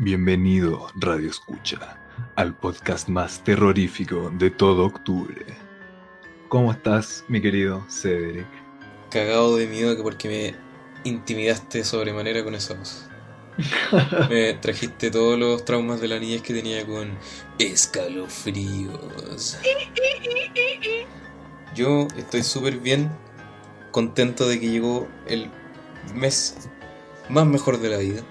Bienvenido, Radio Escucha, al podcast más terrorífico de todo octubre. ¿Cómo estás, mi querido Cedric? Cagado de miedo que porque me intimidaste sobremanera con esa voz. me trajiste todos los traumas de la niñez que tenía con escalofríos. Yo estoy súper bien, contento de que llegó el mes más mejor de la vida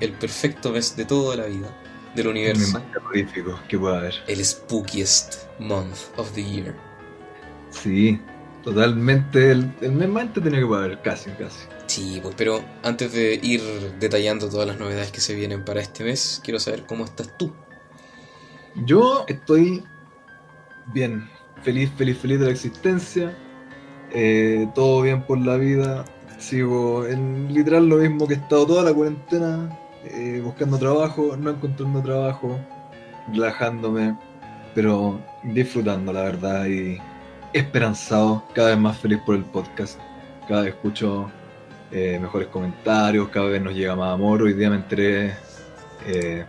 el perfecto mes de toda la vida, del universo. El más terrorífico que pueda haber. El spookiest month of the year. Sí, totalmente. El, el mes más entretenido que pueda haber, casi, casi. Sí, pues, pero antes de ir detallando todas las novedades que se vienen para este mes, quiero saber cómo estás tú. Yo estoy bien, feliz, feliz, feliz de la existencia. Eh, todo bien por la vida. Sigo en literal lo mismo que he estado toda la cuarentena eh, buscando trabajo, no encontrando trabajo, relajándome, pero disfrutando la verdad y esperanzado, cada vez más feliz por el podcast. Cada vez escucho eh, mejores comentarios, cada vez nos llega más amor. Hoy día me enteré, eh,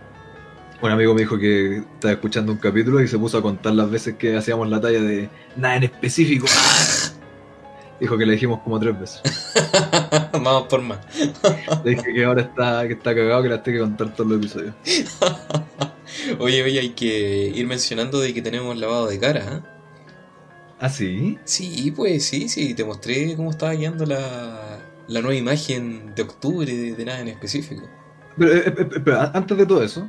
un amigo me dijo que estaba escuchando un capítulo y se puso a contar las veces que hacíamos la talla de nada en específico. Dijo que le dijimos como tres veces. Vamos por más. Le dije que ahora está, que está cagado, que la tengo que contar todos los episodios. oye, oye, hay que ir mencionando de que tenemos lavado de cara, ¿eh? ¿Ah, sí? Sí, pues sí, sí. Te mostré cómo estaba guiando la, la nueva imagen de octubre de, nada en específico. Pero, eh, eh, pero antes de todo eso,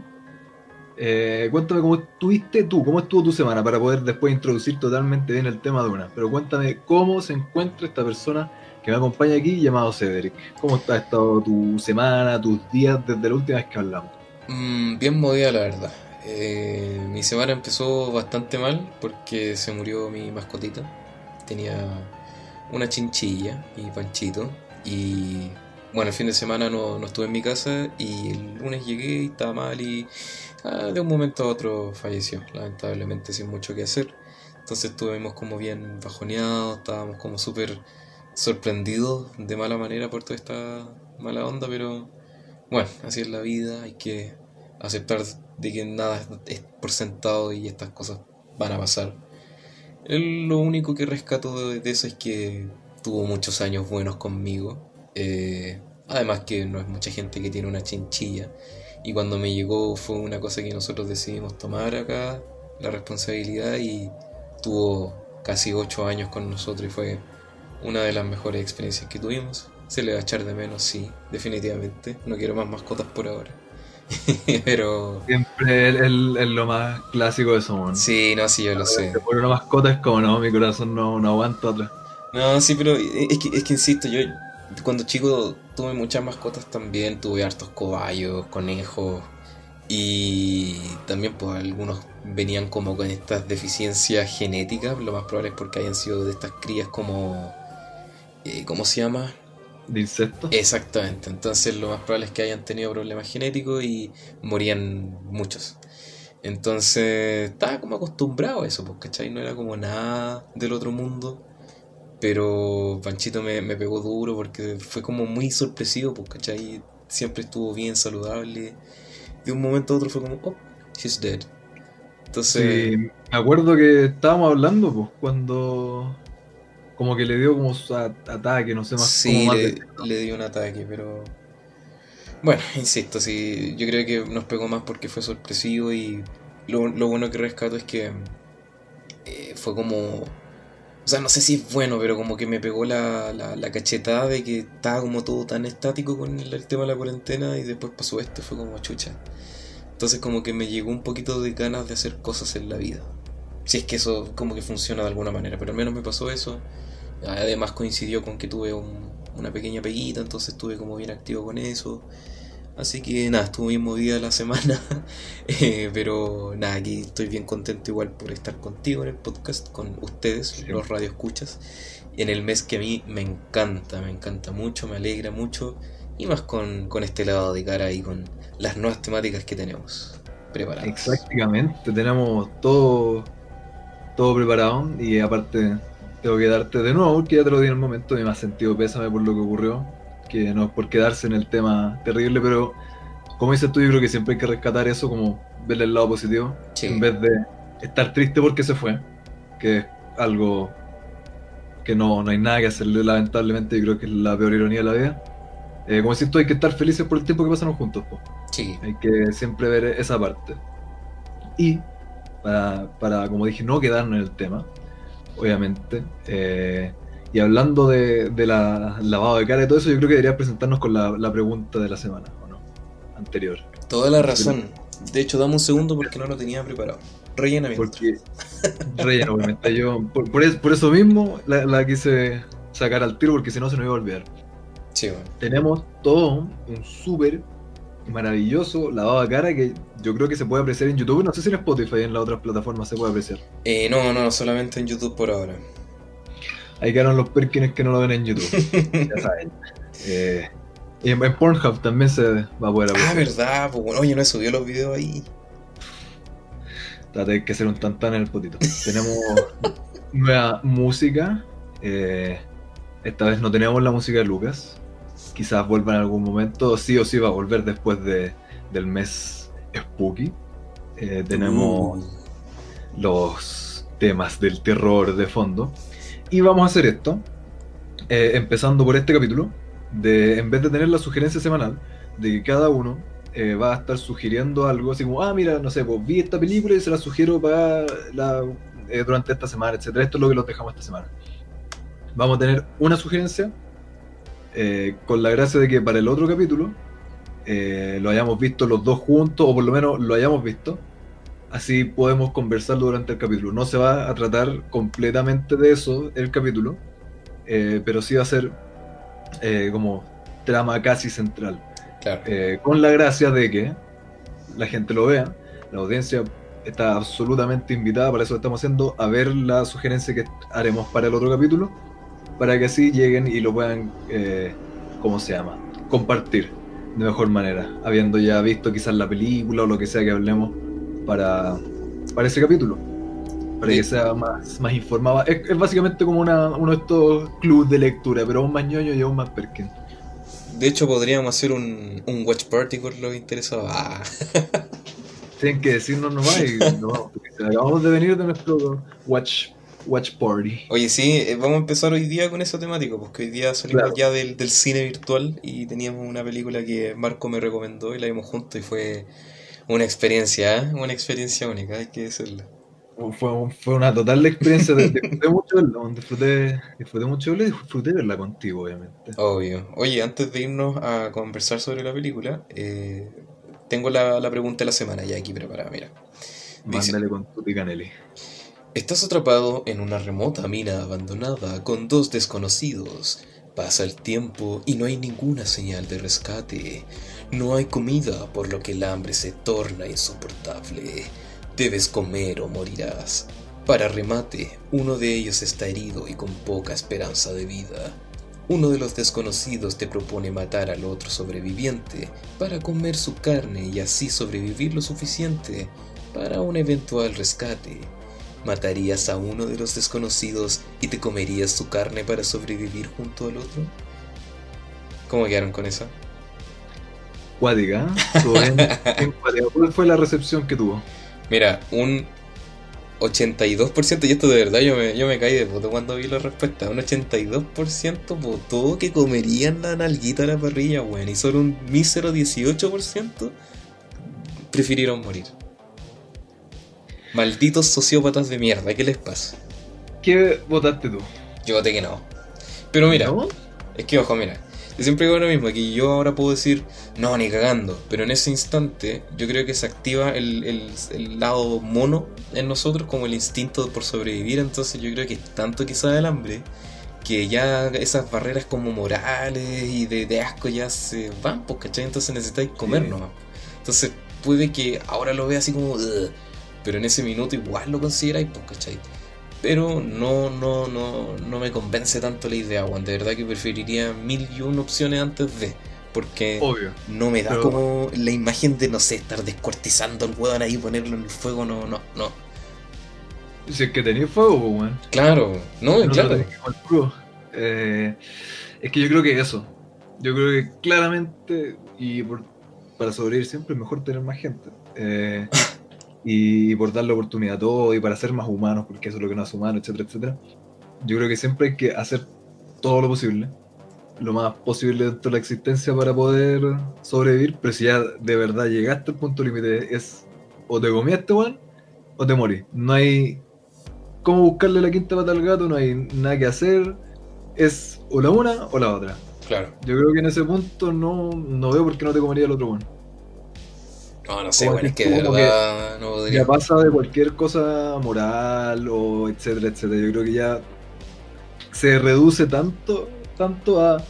eh, cuéntame cómo estuviste tú, cómo estuvo tu semana para poder después introducir totalmente bien el tema de una. Pero cuéntame cómo se encuentra esta persona que me acompaña aquí llamado Cedric. ¿Cómo ha estado tu semana, tus días desde la última vez que hablamos? Mm, bien movida la verdad. Eh, mi semana empezó bastante mal porque se murió mi mascotita. Tenía una chinchilla y Panchito. Y bueno, el fin de semana no, no estuve en mi casa y el lunes llegué y estaba mal y Ah, de un momento a otro falleció, lamentablemente sin mucho que hacer. Entonces estuvimos como bien bajoneados, estábamos como súper sorprendidos de mala manera por toda esta mala onda, pero bueno, así es la vida, hay que aceptar de que nada es por sentado y estas cosas van a pasar. Lo único que rescato de eso es que tuvo muchos años buenos conmigo. Eh, además que no es mucha gente que tiene una chinchilla. Y cuando me llegó fue una cosa que nosotros decidimos tomar acá, la responsabilidad, y tuvo casi ocho años con nosotros y fue una de las mejores experiencias que tuvimos. Se le va a echar de menos, sí, definitivamente. No quiero más mascotas por ahora. pero. Siempre es, lo más clásico de eso, Sí, no, sí, yo lo sé. Por una mascota es como, no, mi corazón no, no aguanta otra. No, sí, pero es que, es que insisto, yo cuando chico tuve muchas mascotas también, tuve hartos cobayos, conejos y también pues algunos venían como con estas deficiencias genéticas, lo más probable es porque hayan sido de estas crías como... Eh, ¿Cómo se llama? ¿De insectos? Exactamente, entonces lo más probable es que hayan tenido problemas genéticos y morían muchos. Entonces estaba como acostumbrado a eso, pues, ¿cachai? No era como nada del otro mundo. Pero Panchito me, pegó duro porque fue como muy sorpresivo, pues, ¿cachai? Siempre estuvo bien saludable. De un momento a otro fue como, oh, he's dead. Entonces. Sí, me acuerdo que estábamos hablando, pues, cuando. Como que le dio como su ataque, no sé más sí, cómo le, le dio un ataque, pero. Bueno, insisto, sí, yo creo que nos pegó más porque fue sorpresivo y lo, lo bueno que rescato es que eh, fue como o sea, no sé si es bueno, pero como que me pegó la, la, cachetada de que estaba como todo tan estático con el, tema de la cuarentena y después pasó esto, fue como chucha. Entonces como que me llegó un poquito de ganas de hacer cosas en la vida. Si es que eso como que funciona de alguna manera, pero al menos me pasó eso. Además coincidió con que tuve una pequeña peguita, entonces estuve como bien activo con eso. Así que nada, estuvo bien movida la semana. Eh, pero nada, aquí estoy bien contento igual por estar contigo en el podcast, con ustedes, los radioescuchas. En el mes que a mí me encanta, me encanta mucho, me alegra mucho. Y más con, este lado de cara y con las nuevas temáticas que tenemos preparadas. Exactamente, tenemos todo, todo preparado. Y aparte, tengo que darte de nuevo, porque ya te lo di en el momento, y me ha sentido pésame por lo que ocurrió que no es por quedarse en el tema terrible, pero como dices tú, yo creo que siempre hay que rescatar eso, como verle el lado positivo, Sí. en vez de estar triste porque se fue, que es algo que no, no hay nada que hacerle, lamentablemente, yo creo que es la peor ironía de la vida. Eh, como decís tú, hay que estar felices por el tiempo que pasaron juntos, po. Sí. hay que siempre ver esa parte. Y, para, para como dije, no quedarnos en el tema, obviamente, eh, y hablando de, de la lavado de cara y todo eso, yo creo que deberías presentarnos con la, la pregunta de la semana, ¿o no? Anterior. Toda la razón. De hecho, dame un segundo porque no lo tenía preparado. Rellenamiento. Porque relleno, obviamente. Yo, por, por es- por eso mismo la, la quise sacar al tiro, porque si no se nos iba a olvidar. Sí, bueno. Tenemos todo un súper maravilloso lavado de cara que yo creo que se puede apreciar en YouTube. No sé si en Spotify en las otras plataformas se puede apreciar. Eh, no, no, solamente en YouTube por ahora. Ahí quedaron los perkins que no lo ven en YouTube. ya saben. Eh, y en, en Pornhub también se va a poder Ah, verdad, pues bueno, oye, no he subido los videos ahí. Trate que hacer un tantán en el potito. Tenemos nueva música. eh, esta vez no tenemos la música de Lucas. Quizás vuelva en algún momento. Sí o sí va a volver después de, del mes Spooky. Eh, tenemos Uh, los temas del terror de fondo. Y vamos a hacer esto, eh, empezando por este capítulo, de en vez de tener la sugerencia semanal, de que cada uno eh, va a estar sugiriendo algo, así como, ah, mira, no sé, pues vi esta película y se la sugiero para eh, durante esta semana, etcétera. Esto es lo que los dejamos esta semana. Vamos a tener una sugerencia, con la gracia de que para el otro capítulo lo hayamos visto los dos juntos, o por lo menos lo hayamos visto, así podemos conversarlo durante el capítulo. No se va a tratar completamente de eso el capítulo, eh, pero sí va a ser eh, como trama casi central. claro. Eh, con la gracia de que la gente lo vea, la audiencia está absolutamente invitada, para eso lo estamos haciendo, a ver la sugerencia que haremos para el otro capítulo, para que así lleguen y lo puedan, ¿cómo se llama? Compartir de mejor manera, habiendo ya visto quizás la película o lo que sea que hablemos para, para ese capítulo. Para Sí. que sea más, más informada. Es, es básicamente como una, uno de estos clubs de lectura, pero aún más ñoño y aún más perkin. De hecho, podríamos hacer un, un watch party con los interesados. Ah, Tienen que decirnos nomás y porque acabamos de venir de nuestro watch, watch party. Oye, sí, eh, vamos a empezar hoy día con esa temática, porque hoy día salimos Claro. ya del, del cine virtual y teníamos una película que Marco me recomendó y la vimos juntos y fue una experiencia, ¿eh? Una experiencia única, hay que decirlo. Fue, fue una total experiencia, disfruté mucho verla, disfruté, disfruté mucho verla y disfruté verla contigo, obviamente. Obvio. Oye, antes de irnos a conversar sobre la película, eh, tengo la, la pregunta de la semana ya aquí preparada, mira. Dice- Mándale con tu Canelli. Estás atrapado en una remota mina abandonada con dos desconocidos. Pasa el tiempo y no hay ninguna señal de rescate. No hay comida, por lo que el hambre se torna insoportable. Debes comer o morirás. Para remate, uno de ellos está herido y con poca esperanza de vida. Uno de los desconocidos te propone matar al otro sobreviviente para comer su carne y así sobrevivir lo suficiente para un eventual rescate. ¿Matarías a uno de los desconocidos y te comerías su carne para sobrevivir junto al otro? ¿Cómo quedaron con eso? Cuática, ¿eh? Estuvo bien- bien cuática. ¿Cuál fue la recepción que tuvo? Mira, un 82%, y esto de verdad yo me, yo me caí de puto cuando vi la respuesta, un 82% votó que comerían la nalguita a la parrilla, weón, y solo un mísero 18% prefirieron morir. Malditos sociópatas de mierda, ¿qué les pasa? ¿Qué votaste tú? Yo voté que no. Pero mira, ¿No? Es que, ojo, mira, yo siempre digo lo mismo, que yo ahora puedo decir, no, ni cagando, pero en ese instante yo creo que se activa el, el- el lado mono en nosotros como el instinto por sobrevivir, entonces yo creo que es tanto quizá el hambre, que ya esas barreras como morales y de, de asco ya se van, pues, ¿cachai? Entonces necesitáis comer Sí. nomás. Entonces puede que ahora lo vea así como, pero en ese minuto igual lo consideráis, pues, ¿cachai? Pero no, no, no, no me convence tanto la idea, Juan. De verdad que preferiría mil y una opciones antes de. Porque Obvio. no me da Pero- como la imagen de, no sé, estar descuartizando al hueón ahí y ponerlo en el fuego. No, no, no. Si es que tenía fuego, pues, weón. Claro, no, No claro. Eh, es que yo creo que eso. Yo creo que claramente, y por para sobrevivir siempre es mejor tener más gente. Eh, y por darle oportunidad a todo y para ser más humanos, porque eso es lo que nos hace humanos, etcétera, etcétera. Yo creo que siempre hay que hacer todo lo posible, lo más posible dentro de la existencia para poder sobrevivir, pero si ya de verdad llegaste al punto límite, es o te comiste, weón, o te morís. No hay cómo buscarle la quinta pata al gato, no hay nada que hacer, es o la una o la otra. Claro. Yo creo que en ese punto no, no veo por qué no te comería el otro, weón. No, no sé, Como bueno, es que que de verdad no podría. Ya pasa de cualquier cosa moral o etcétera, etcétera. Yo creo que ya se reduce tanto, tanto a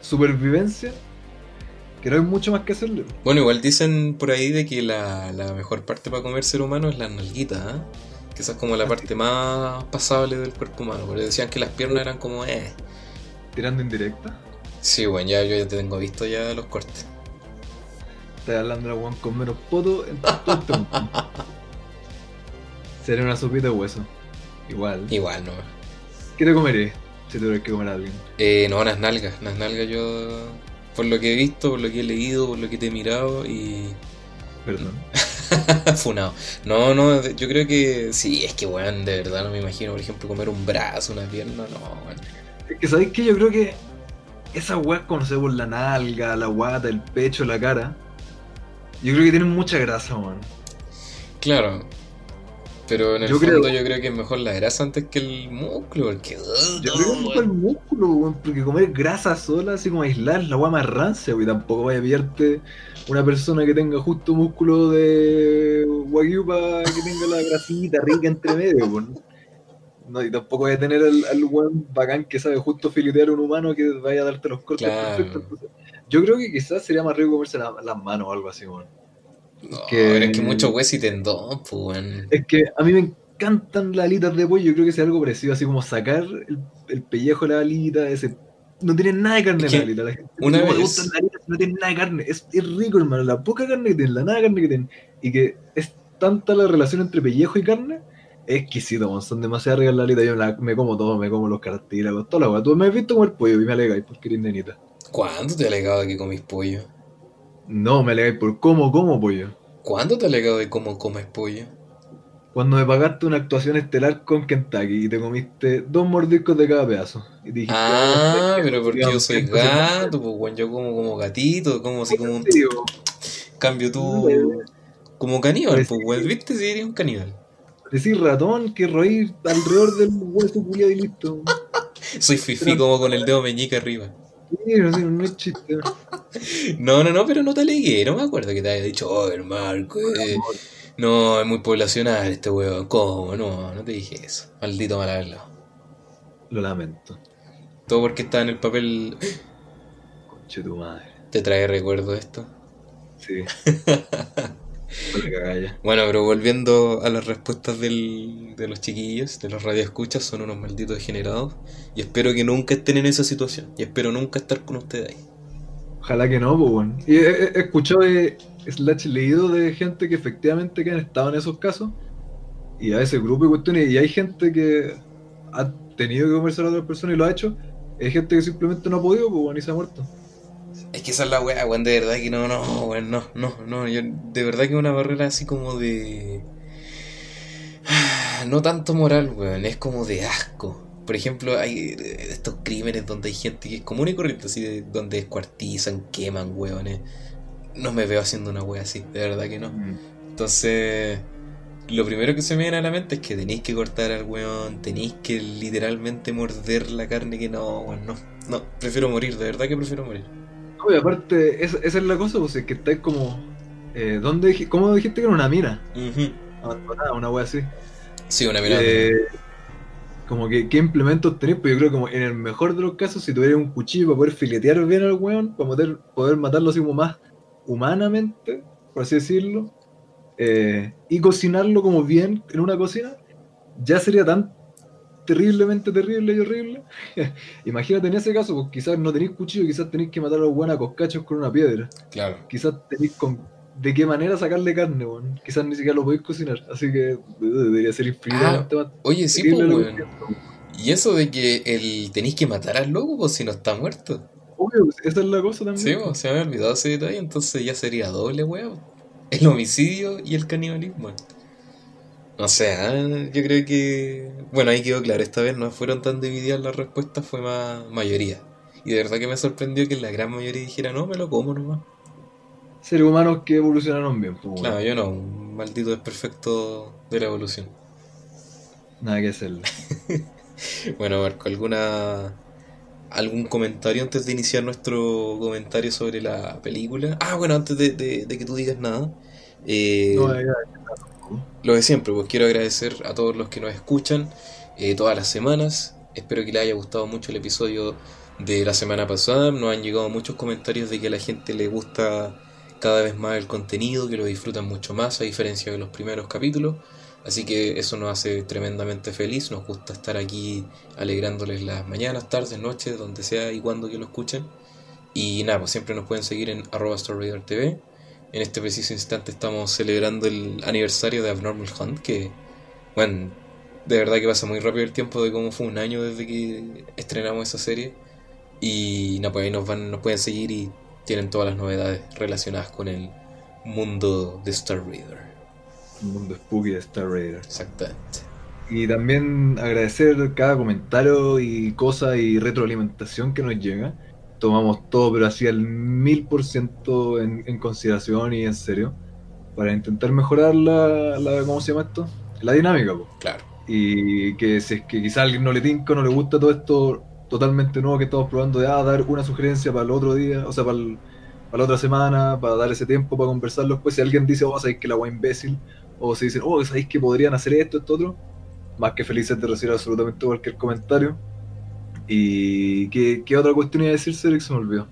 supervivencia que no hay mucho más que hacerle. Bueno, igual dicen por ahí de que la, la mejor parte para comer ser humano es la nalguita, ¿ah? Que esa es como la parte más pasable del cuerpo humano. Porque decían que las piernas eran como, eh. Tirando indirecta. Sí, bueno, ya yo ya te tengo visto ya los cortes. Estás hablando de la con menos poto en todo. Sería una sopita de hueso. Igual. Igual, ¿no? ¿Qué te comeré si tuvieras que comer a alguien? Eh, no, las nalgas. Las nalgas yo, por lo que he visto, por lo que he leído, por lo que te he mirado y... Perdón. Funado. No, no, yo creo que sí, es que, weón, de verdad no me imagino, por ejemplo, comer un brazo, una pierna, no, weón. Es que sabéis que yo creo que esas weas conocemos la nalga, la guata, el pecho, la cara. Yo creo que tienen mucha grasa, weón. Claro. Pero en el Yo fondo creo- yo creo que es mejor la grasa antes que el músculo, porque... Yo creo que es mejor el músculo, weón, porque comer grasa sola, así como aislar, la wea más rancia, weón. Tampoco vaya a pillarte una persona que tenga justo músculo de wagyu para que tenga la grasita rica entre medio, weón. No, y tampoco vaya a tener al, al weón bacán que sabe justo filetear a un humano que vaya a darte los cortes Claro. perfectos. Entonces, yo creo que quizás sería más rico comerse la- las manos o algo así, weón. No, que- pero es que mucho hueso y tendón, pues, weón. Es que a mí me encantan las alitas de pollo, yo creo que es algo parecido, así como sacar el, el pellejo de la alita, ese... No tiene nada de carne Es la alita, la gente una ¿cómo le vez- alitas si no tiene nada de carne? Es, es rico, hermano, la poca carne que tienen, la nada de carne que tienen, y que es tanta la relación entre pellejo y carne, es exquisito, man, son demasiado ricas las alitas, yo me, la- me como todo, me como los cartílagos, toda la weá. Tú me has visto comer pollo y me alegáis porque eres nenita. ¿Cuándo te ha alegado de que comís pollo? No, me alegáis por cómo como pollo. ¿Cuándo te ha alegado de cómo comes pollo? Cuando me pagaste una actuación estelar con Kentucky y te comiste dos mordiscos de cada pedazo. Y dijiste, Ah, "Oh, pero porque yo soy gato, pues, weón, yo como como gatito, como así como un cambio tú... Como caníbal, pues, weón, ¿viste? Si eres un caníbal. Decís ratón que roí alrededor del hueso culiado y listo. Soy fifi como con el dedo meñique arriba. No, no es chiste. No, no, no, pero no te alegué, no me acuerdo que te haya dicho, oh, Marco, eh, no, es muy poblacional este weón, ¿cómo? No, no te dije eso, maldito mal hablado. Lo lamento. Todo porque está en el papel, Conche tu madre. te trae recuerdo esto. Sí. Bueno, pero volviendo a las respuestas del, de los chiquillos, de los radioescuchas, son unos malditos degenerados. Y espero que nunca estén en esa situación. Y espero nunca estar con ustedes ahí. Ojalá que no, pues bueno. Y he, he- escuchado de slash leído de gente que efectivamente que han estado en esos casos. Y a ese grupo y cuestiones. Y hay gente que ha tenido que conversar a otras personas y lo ha hecho. Hay gente que simplemente no ha podido, pues bueno, y se ha muerto. Es que esa es la weá, weón, de verdad que no, no, weón, no, no, no, yo, de verdad que es una barrera así como de... No tanto moral, weón, es como de asco. Por ejemplo, hay estos crímenes donde hay gente que es común y corriente, así, de- donde descuartizan, queman, weones. No me veo haciendo una wea así, de verdad que no. Entonces, lo primero que se me viene a la mente es que tenéis que cortar al weón, tenéis que literalmente morder la carne que no, weón, no, no, prefiero morir, de verdad que prefiero morir. No, y aparte, esa, esa es la cosa, pues es que estáis como. Eh, ¿dónde, ¿Cómo dijiste que era una mina? Ujú. Abandonada, una wea así. Sí, una mirada. Eh, como que, ¿qué implementos tenéis? Pues yo creo como en el mejor de los casos, si tuvieras un cuchillo para poder filetear bien al weón, para poder, poder matarlo así como más humanamente, por así decirlo, eh, y cocinarlo como bien en una cocina, ya sería tan terriblemente terrible y horrible. Imagínate en ese caso, pues quizás no tenéis cuchillo, quizás tenéis que matar a los buenos coscachos con una piedra. Claro. Quizás tenéis con de qué manera sacarle carne, weón. Quizás ni siquiera lo podéis cocinar. Así que eh, debería ser infinitamente más Oye, sí, pues, weón. Y eso de que el tenéis que matar al loco, pues si no está muerto. Obvio, esa es la cosa también. Sí, po, se me había olvidado ese detalle, entonces ya sería doble, weón. El homicidio y el canibalismo. O sea, yo creo que. Bueno, ahí quedó claro, esta vez no fueron tan divididas las respuestas, fue más mayoría. Y de verdad que me sorprendió que la gran mayoría dijera, no, me lo como nomás. Seres humanos que evolucionaron bien. Pues, Claro, yo no, un maldito desperfecto de la evolución. Nada que hacerle. Bueno, Marco, ¿alguna algún comentario antes de iniciar nuestro comentario sobre la película? Ah, bueno, antes de, de- de que tú digas nada. eh, No, ya, lo de siempre, pues quiero agradecer a todos los que nos escuchan eh, todas las semanas. Espero que les haya gustado mucho el episodio de la semana pasada. Nos han llegado muchos comentarios de que a la gente le gusta cada vez más el contenido, que lo disfrutan mucho más a diferencia de los primeros capítulos. Así que eso nos hace tremendamente feliz. Nos gusta estar aquí alegrándoles las mañanas, tardes, noches, donde sea y cuando que lo escuchen. Y nada, pues siempre nos pueden seguir en arroba TV. En este preciso instante estamos celebrando el aniversario de Abnormal Hunt, que, bueno, de verdad que pasa muy rápido el tiempo de cómo fue un año desde que estrenamos esa serie. Y nada, pues ahí nos, van, nos pueden seguir y tienen todas las novedades relacionadas con el mundo de Star Raider. Un mundo spooky de Star Raider. Exactamente. Y también agradecer cada comentario y cosa y retroalimentación que nos llega. Tomamos todo, pero así al mil por ciento en consideración y en serio. Para intentar mejorar la, la ¿cómo se llama esto? La dinámica, po. Claro. Y que si es que quizá a alguien no le tinca, no le gusta todo esto totalmente nuevo que estamos probando de ah, dar una sugerencia para el otro día, o sea, para, el- para la otra semana, para dar ese tiempo para conversarlo después. Si alguien dice, oh, sabéis que la wea imbécil, o si dicen, oh, sabéis que podrían hacer esto, esto, otro, más que felices de recibir absolutamente cualquier comentario. Y ¿qué, qué otra cuestión iba a decir, Cedric? Se me olvidó.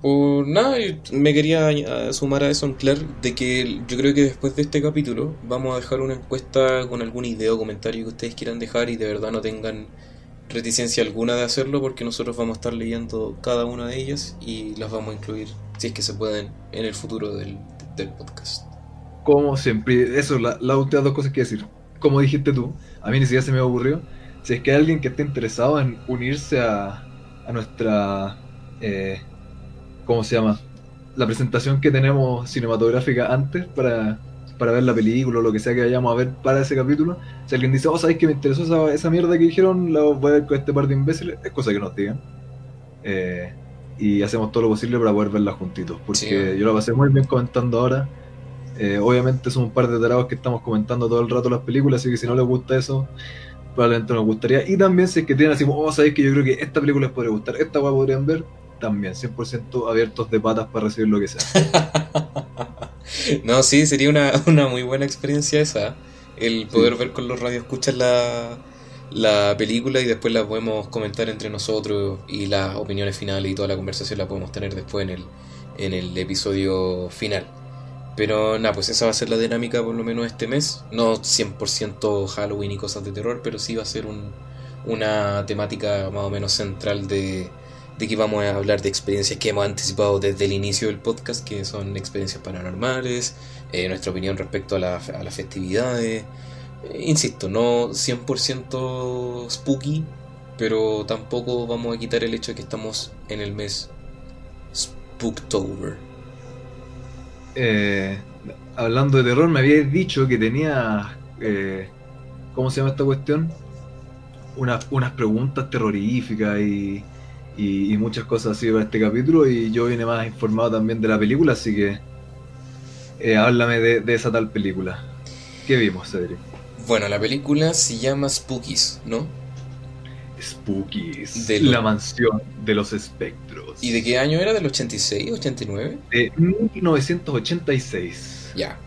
Por nada, me quería sumar a eso en claro de que yo creo que después de este capítulo vamos a dejar una encuesta con alguna idea o comentario que ustedes quieran dejar y de verdad no tengan reticencia alguna de hacerlo porque nosotros vamos a estar leyendo cada una de ellas y las vamos a incluir, si es que se pueden, en el futuro del, del podcast. Como siempre, eso, la- las últimas dos cosas que decir. Como dijiste tú, a mí ni siquiera se me ocurrió. Si es que hay alguien que esté interesado en unirse a, a nuestra. Eh, ¿Cómo se llama? La presentación que tenemos cinematográfica antes para, para ver la película o lo que sea que vayamos a ver para ese capítulo. Si alguien dice, oh, ¿sabéis que me interesó esa, esa mierda que dijeron? La voy a ver con este par de imbéciles. Es cosa que nos digan. Eh, y hacemos todo lo posible para poder verla juntitos. Porque Sí. yo la pasé muy bien comentando ahora. Eh, obviamente somos un par de tarados que estamos comentando todo el rato las películas, así que si no les gusta eso, probablemente nos gustaría. Y también si es que tienen así, como, oh, sabéis que yo creo que esta película les podría gustar, esta weá podrían ver, también 100% abiertos de patas para recibir lo que sea. No, sí, sería una, una muy buena experiencia esa. El poder ver con los radioescuchas la, la película y después la podemos comentar entre nosotros y las opiniones finales y toda la conversación la podemos tener después en el, en el episodio final. Pero nada, pues esa va a ser la dinámica por lo menos este mes. No 100% Halloween y cosas de terror, pero sí va a ser un, una temática más o menos central de, de que vamos a hablar de experiencias que hemos anticipado desde el inicio del podcast, que son experiencias paranormales, eh, nuestra opinión respecto a, la- a las festividades. Eh, insisto, no 100% spooky, pero tampoco vamos a quitar el hecho de que estamos en el mes Spooktober. Eh, hablando de terror, me habíais dicho que tenía. Eh, ¿Cómo se llama esta cuestión? Unas, unas preguntas terroríficas y, y, y muchas cosas así para este capítulo. Y yo vine más informado también de la película, así que. eh, háblame de, de esa tal película. ¿Qué vimos, Cedric? Bueno, la película se llama Spookies, ¿no? Spookies. De lo- La mansión de los espectros. ¿Y de qué año era? ¿Del 86, 89? De 1986. Ya.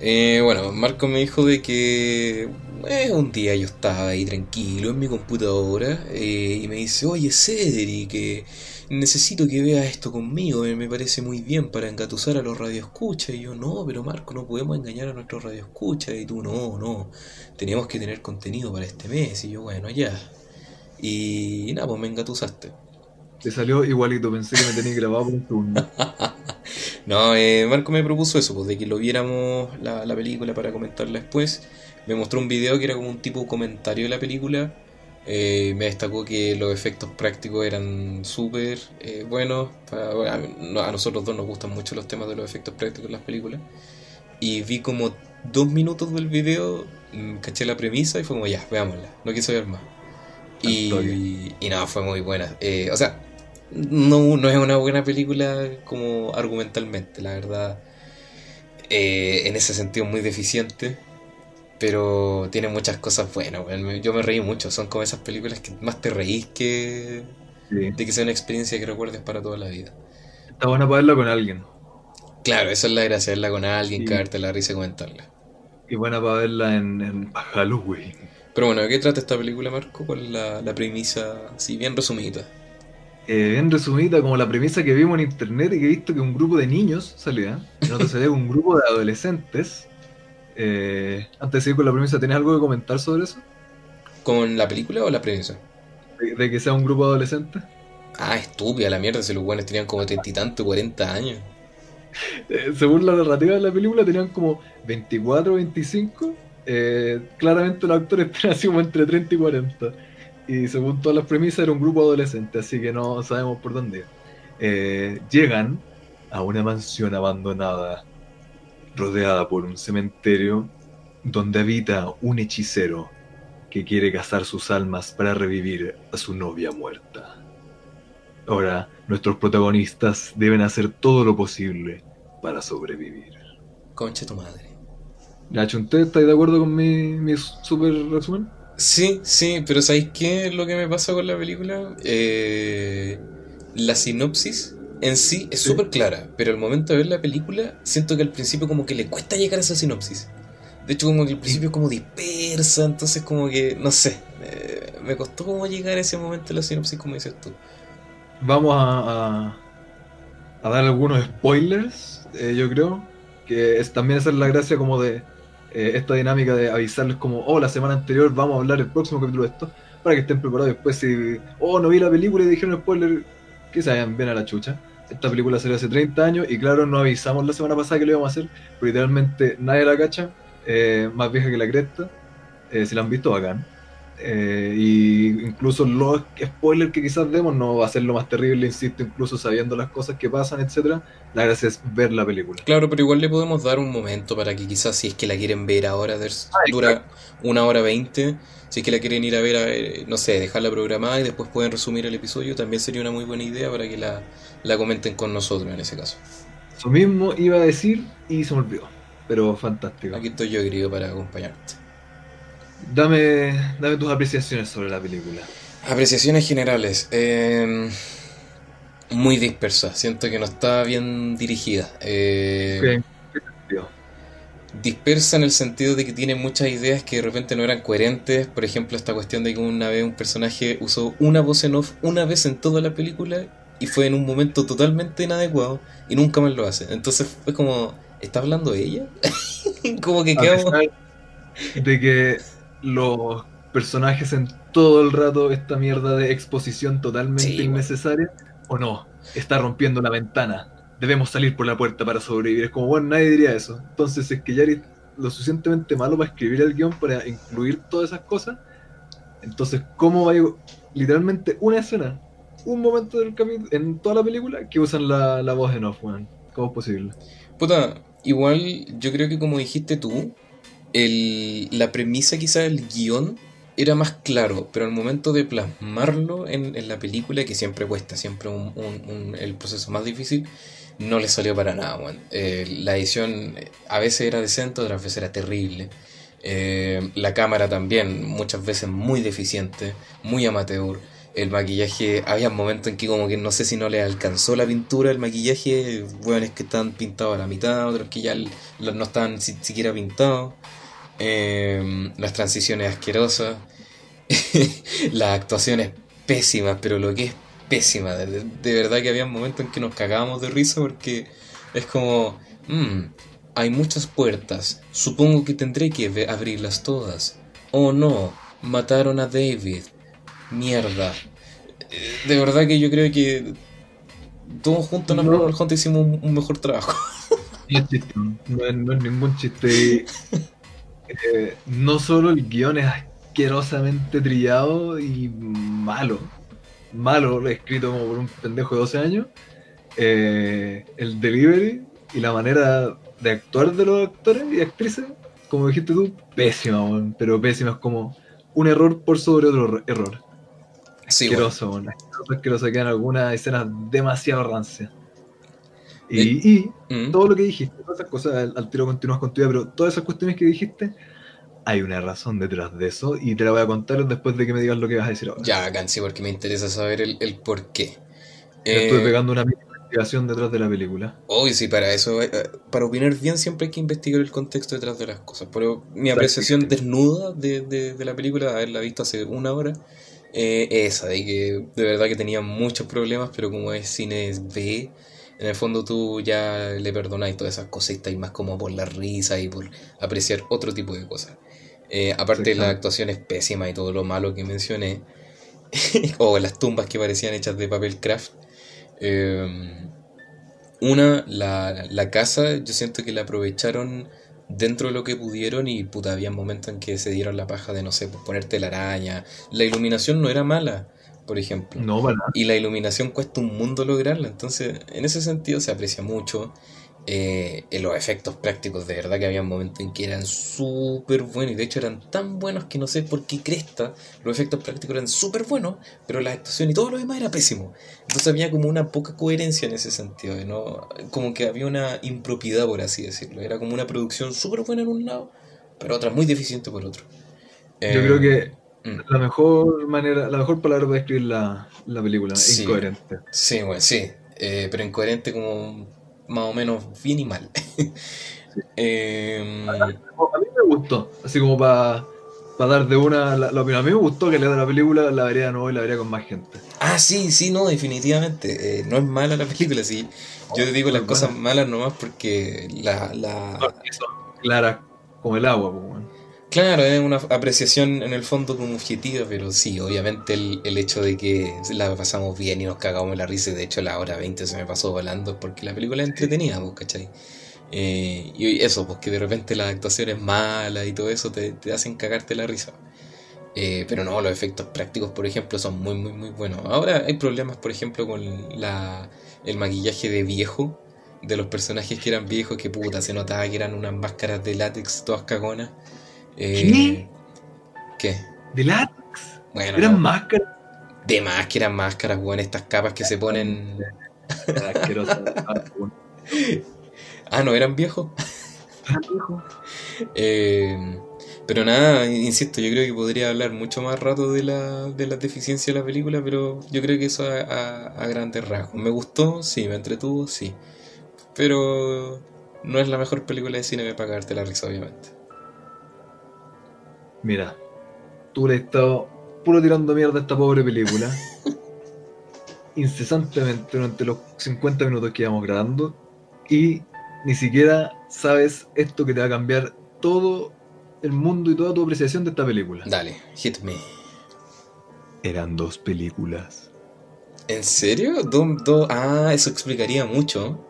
Eh, bueno, Marco me dijo de que eh, un día yo estaba ahí tranquilo en mi computadora eh, y me dice, oye Cedric, que necesito que veas esto conmigo, me, me parece muy bien para engatusar a los radioescuchas. Y yo, no, pero Marco, no podemos engañar a nuestros radioescuchas. Y tú, no, no, teníamos que tener contenido para este mes. Y yo, bueno, ya. Y nada, pues me engatusaste. Te salió igualito, pensé que me tenía grabado por un segundo. No, eh, Marco me propuso eso, pues de que lo viéramos la, la película para comentarla después. Me mostró un video que era como un tipo comentario de la película Eh, me destacó que los efectos prácticos eran súper eh, buenos. a, nosotros dos nos gustan mucho los temas de los efectos prácticos en las películas. Y vi como dos minutos del video, mm, caché la premisa y fue como ya, veámosla. No quise ver más. Y, y nada, fue muy buena. Eh, o sea, no, no es una buena película como argumentalmente, la verdad. en ese sentido muy deficiente pero tiene muchas cosas buenas, Yo me reí mucho. Son como esas películas que más te reís que de que sea una experiencia que recuerdes para toda la vida. Está buena para verla con alguien. Claro, esa es la gracia, verla con alguien, sí. la risa y comentarla. Y buena para verla en, en Halloween. Pero bueno, ¿de qué trata esta película, Marco? ¿Cuál es la, la premisa, así bien resumida? Eh, bien resumida, como la premisa que vimos en internet y que he visto que un grupo de niños salía, no te salía un grupo de adolescentes eh, antes de seguir con la premisa, ¿tienes algo que comentar sobre eso? ¿Con la película o la premisa? De, que sea un grupo adolescente. Ah, estúpida la mierda, si los buenos tenían como treinta y tanto, 40 años. Eh, según la narrativa de la película, tenían como 24, 25. Eh, claramente los actores tenían así como entre 30 y 40. Y según todas las premisas, era un grupo adolescente, así que no sabemos por dónde. llegan a una mansión abandonada rodeada por un cementerio donde habita un hechicero que quiere cazar sus almas para revivir a su novia muerta. Ahora, nuestros protagonistas deben hacer todo lo posible para sobrevivir. Concha tu madre. Nacho, ¿usted está de acuerdo con mi, mi super resumen? Sí, sí, pero ¿sabéis qué es lo que me pasa con la película? Eh, la sinopsis en sí es súper clara, pero al momento de ver la película, siento que al principio como que le cuesta llegar a esa sinopsis. De hecho, como que al principio es como dispersa, entonces como que, no sé, eh, me costó como llegar a ese momento de la sinopsis, como dices tú. Vamos a, a, dar algunos spoilers, eh, yo creo, que es, también esa es la gracia como de eh, esta dinámica de avisarles como, oh, la semana anterior vamos a hablar el próximo capítulo de esto, para que estén preparados después si, oh, no vi la película y dijeron spoiler, que se vayan bien a la chucha. Esta película salió hace 30 años y claro, no avisamos la semana pasada que lo íbamos a hacer, pero literalmente nadie la cacha, eh, más vieja que la cresta, eh, si la han visto, bacán. Eh, y incluso los spoilers que quizás demos no va a ser lo más terrible, insisto, incluso sabiendo las cosas que pasan, etcétera. La gracia es ver la película. Claro, pero igual le podemos dar un momento para que quizás si es que la quieren ver ahora, ah, dura una hora veinte si es que la quieren ir a ver, a no sé, dejarla programada y después pueden resumir el episodio, también sería una muy buena idea para que la, la comenten con nosotros en ese caso. Eso mismo iba a decir y se me olvidó, pero fantástico. Aquí estoy yo, querido, para acompañarte. Dame, dame tus apreciaciones sobre la película. Apreciaciones generales. Eh, muy dispersa. Siento que no está bien dirigida. Eh, dispersa en el sentido de que tiene muchas ideas que de repente no eran coherentes. Por ejemplo, esta cuestión de que una vez un personaje usó una voz en off una vez en toda la película y fue en un momento totalmente inadecuado y nunca más lo hace. Entonces fue como, ¿está hablando ella? como que quedamos... De que los personajes en todo el rato esta mierda de exposición totalmente innecesaria, o no, está rompiendo la ventana debemos salir por la puerta para sobrevivir. Es como, bueno, nadie diría eso. Entonces, es que ya eres lo suficientemente malo para escribir el guion, para incluir todas esas cosas, entonces, ¿cómo va a literalmente una escena, un momento del en toda la película que usan la, la voz en off, ¿Cómo es posible? Puta, igual yo creo que como dijiste tú, el, la premisa quizá del guion era más claro, pero al momento de plasmarlo en, en la película, que siempre cuesta, siempre un, el proceso más difícil, no le salió para nada, eh, la edición eh, a veces era decente, otras veces era terrible. Eh, la cámara también, muchas veces muy deficiente, muy amateur. El maquillaje, había momentos en que como que no sé si no le alcanzó la pintura, el maquillaje, es que están pintados a la mitad, otros que ya no están siquiera pintados. Las transiciones asquerosas, las actuaciones pésimas, pero lo que es pésima. De, verdad que había momentos en que nos cagábamos de risa porque es como, mmm, hay muchas puertas, supongo que tendré que abrirlas todas. Oh no, mataron a David. Mierda. Eh, de verdad que yo creo que todos juntos en la hicimos un, mejor trabajo. No es, no es ningún chiste. Eh, no solo el guion es asquerosamente trillado y malo. Malo, escrito como por un pendejo de 12 años. Eh, el delivery y la manera de actuar de los actores y actrices, como dijiste tú, pésima, pero pésima. Es como un error por sobre otro error. Sí, asqueroso, weón. Asqueroso, asqueroso. Quedan algunas escenas demasiado rancias. Y, y Mm. todo lo que dijiste, todas esas cosas, al, al tiro continúas con tu vida, pero todas esas cuestiones que dijiste, hay una razón detrás de eso y te la voy a contar después de que me digas lo que vas a decir ahora. Ya, Gansi, porque me interesa saber el, el por qué. Eh, Estuve pegando una investigación detrás de la película. Obvio, sí, para eso, eh, para opinar bien siempre hay que investigar el contexto detrás de las cosas. Pero mi apreciación desnuda de, de- de la película, de haberla visto hace una hora, eh, es esa, de que de verdad que tenía muchos problemas, pero como es cine B, en el fondo tú ya le perdonáis todas esas cositas y más como por la risa y por apreciar otro tipo de cosas. Eh, aparte de las actuaciones pésimas y todo lo malo que mencioné, o las tumbas que parecían hechas de papel craft. eh, una, la, la casa, yo siento que la aprovecharon dentro de lo que pudieron y puta, había momentos en que se dieron la paja de, no sé, pues, ponerte la araña. La iluminación no era mala, por ejemplo. No, para. Y la iluminación cuesta un mundo lograrla, entonces en ese sentido se aprecia mucho. Eh, en los efectos prácticos, de verdad que había momentos en que eran súper buenos y de hecho eran tan buenos que no sé por qué cresta, los efectos prácticos eran súper buenos, pero la actuación y todo lo demás era pésimo. Entonces había como una poca coherencia en ese sentido, ¿no? como que había una impropiedad, por así decirlo. Era como una producción súper buena en un lado, pero otra muy deficiente por otro. Yo Eh, creo que mm. La mejor manera, la mejor palabra para describir la, la película, Sí. incoherente. Sí, bueno, sí. Eh, pero incoherente como más o menos bien y mal. Eh, A mí me gustó, así como para dar de una la, la opinión. A mí me gustó que le da la película, la vería de nuevo y la vería con más gente. ah, sí, sí, no, definitivamente. Eh, no es mala la película, sí. Yo digo las cosas malas nomás porque la, la... Son claras como el agua, pues, weón. Claro, es una apreciación en el fondo como objetiva, pero sí, obviamente el, el hecho de que la pasamos bien y nos cagamos la risa, y de hecho la hora 20 se me pasó volando porque la película es entretenida, pues, ¿cachai? Eh, y eso, pues que de repente las actuaciones malas y todo eso te, te hacen cagarte la risa. Eh, pero no, los efectos prácticos, por ejemplo, son muy, muy, muy buenos. Ahora hay problemas, por ejemplo, con la, el maquillaje de viejo, de los personajes que eran viejos, que puta, se notaba que eran unas máscaras de látex todas cagonas. Eh, ¿Qué? De látex, Bueno, eran no, máscaras. de más que eran máscaras, weón, estas capas que se ponen. Asquerosas. Ah, no, eran viejos. Ah, hijo. Eh, pero nada, insisto, yo creo que podría hablar mucho más rato de la, de las deficiencias de la película, pero yo creo que eso a, a- a grandes rasgos. ¿Me gustó? Sí, me entretuvo, sí. Pero no es la mejor película de cine para cagarte la risa, obviamente. Mira, tú le has estado puro tirando mierda a esta pobre película. incesantemente durante los 50 minutos que íbamos grabando. Y ni siquiera sabes esto que te va a cambiar todo el mundo y toda tu apreciación de esta película. Dale, hit me. Eran dos películas. ¿En serio? Ah, eso explicaría mucho.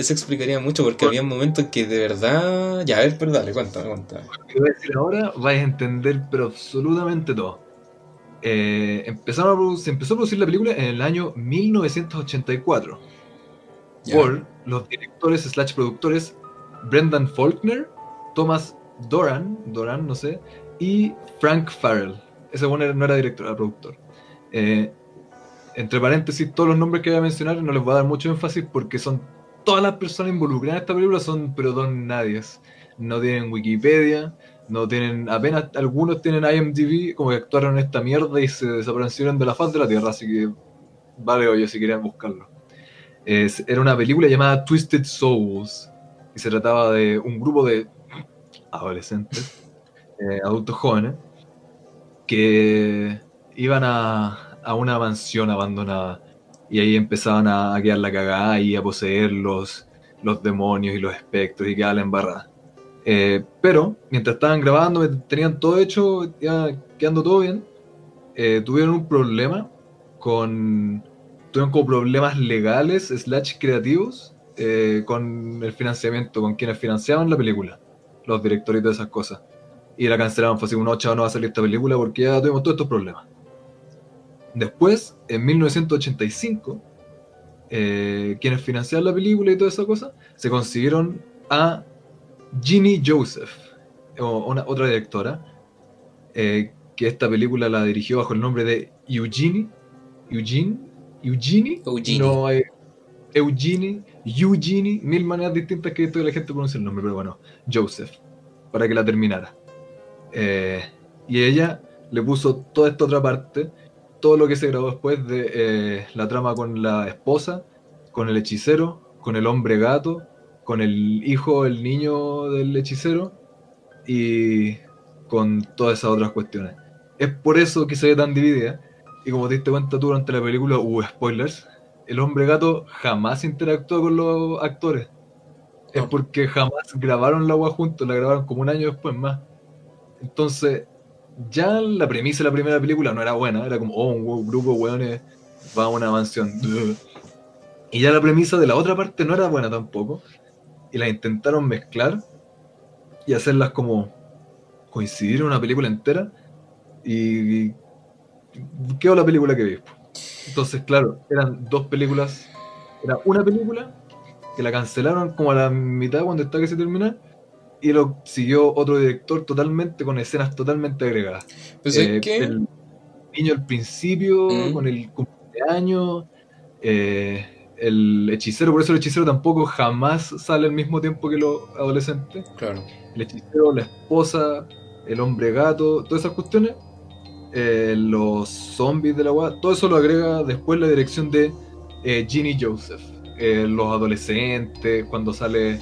Eso explicaría mucho porque había momentos en que de verdad. Ya, a ver, pero dale, cuéntame, cuéntame. Lo que voy a decir ahora vais a entender, pero absolutamente todo. Eh, empezaron a produ- se empezó a producir la película en el año 1984 Ya. por los directores slash productores Brendan Faulkner, Thomas Doran, Doran, no sé, y Frank Farrell. Ese bueno no era director, era productor. Eh, entre paréntesis, todos los nombres que voy a mencionar no les voy a dar mucho énfasis porque son todas las personas involucradas en esta película son pero don nadies. No tienen Wikipedia, no tienen, apenas algunos tienen IMDb, como que actuaron en esta mierda y se desaparecieron de la faz de la tierra, así que vale oye si quieren buscarlo. Era una película llamada Twisted Souls y se trataba de un grupo de adolescentes, eh, adultos jóvenes, que iban a, a una mansión abandonada y ahí empezaban a, quedar la cagada y a poseer los, los demonios y los espectros y quedar la embarrada. Eh, pero mientras estaban grabando, tenían todo hecho, iba quedando todo bien, eh, tuvieron un problema con... Tuvieron como problemas legales, slash creativos, eh, con el financiamiento, con quienes financiaban la película, los directores todas esas cosas. y la cancelaron. Fue así, un 8 no va a salir esta película porque ya tuvimos todos estos problemas. Después, en 1985, eh, quienes financiaron la película y toda esa cosa, se consiguieron a Ginny Joseph, una, otra directora, eh, que esta película la dirigió bajo el nombre de Eugenie. Eugene, Eugenie, Eugenie. no hay Eugenie, Eugenie, mil maneras distintas que toda la gente pronuncia el nombre, pero bueno, Joseph, para que la terminara. Eh, y ella le puso toda esta otra parte, todo lo que se grabó después de eh, la trama con la esposa, con el hechicero, con el hombre gato, con el hijo, el niño del hechicero y con todas esas otras cuestiones. Es por eso que se ve tan dividida. Y como te diste cuenta tú durante la película, hubo spoilers. El hombre gato jamás interactuó con los actores. Es porque jamás grabaron la agua juntos, la grabaron como un año después más. Entonces, ya la premisa de la primera película no era buena, era como, oh, un grupo de hueones va a una mansión. Y ya la premisa de la otra parte no era buena tampoco. Y la intentaron mezclar y hacerlas como coincidir en una película entera. Y, quedó la película que vi. Entonces, claro, eran dos películas. Era una película que la cancelaron como a la mitad cuando está que se termina. Y lo siguió otro director totalmente con escenas totalmente agregadas. Pues Eh, es que. El niño al principio, Mm. con el cumpleaños, eh, el hechicero, por eso el hechicero tampoco jamás sale al mismo tiempo que los adolescentes. Claro. El hechicero, la esposa, el hombre gato, todas esas cuestiones, eh, los zombies de la weá, todo eso lo agrega después la dirección de eh, Ginny Joseph. Los adolescentes, cuando sale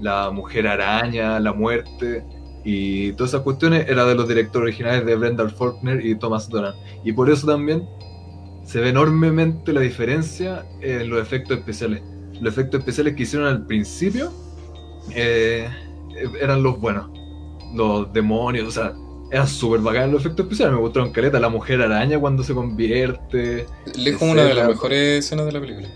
la mujer araña, la muerte y todas esas cuestiones era de los directores originales de Brendan Faulkner y Thomas Doran. Y por eso también se ve enormemente la diferencia en los efectos especiales. Los efectos especiales que hicieron al principio eh, eran los buenos. Los demonios, o sea, eran súper bacanos los efectos especiales. Me gustaron caleta. La mujer araña cuando se convierte. Lejos una de las mejores escenas de la película.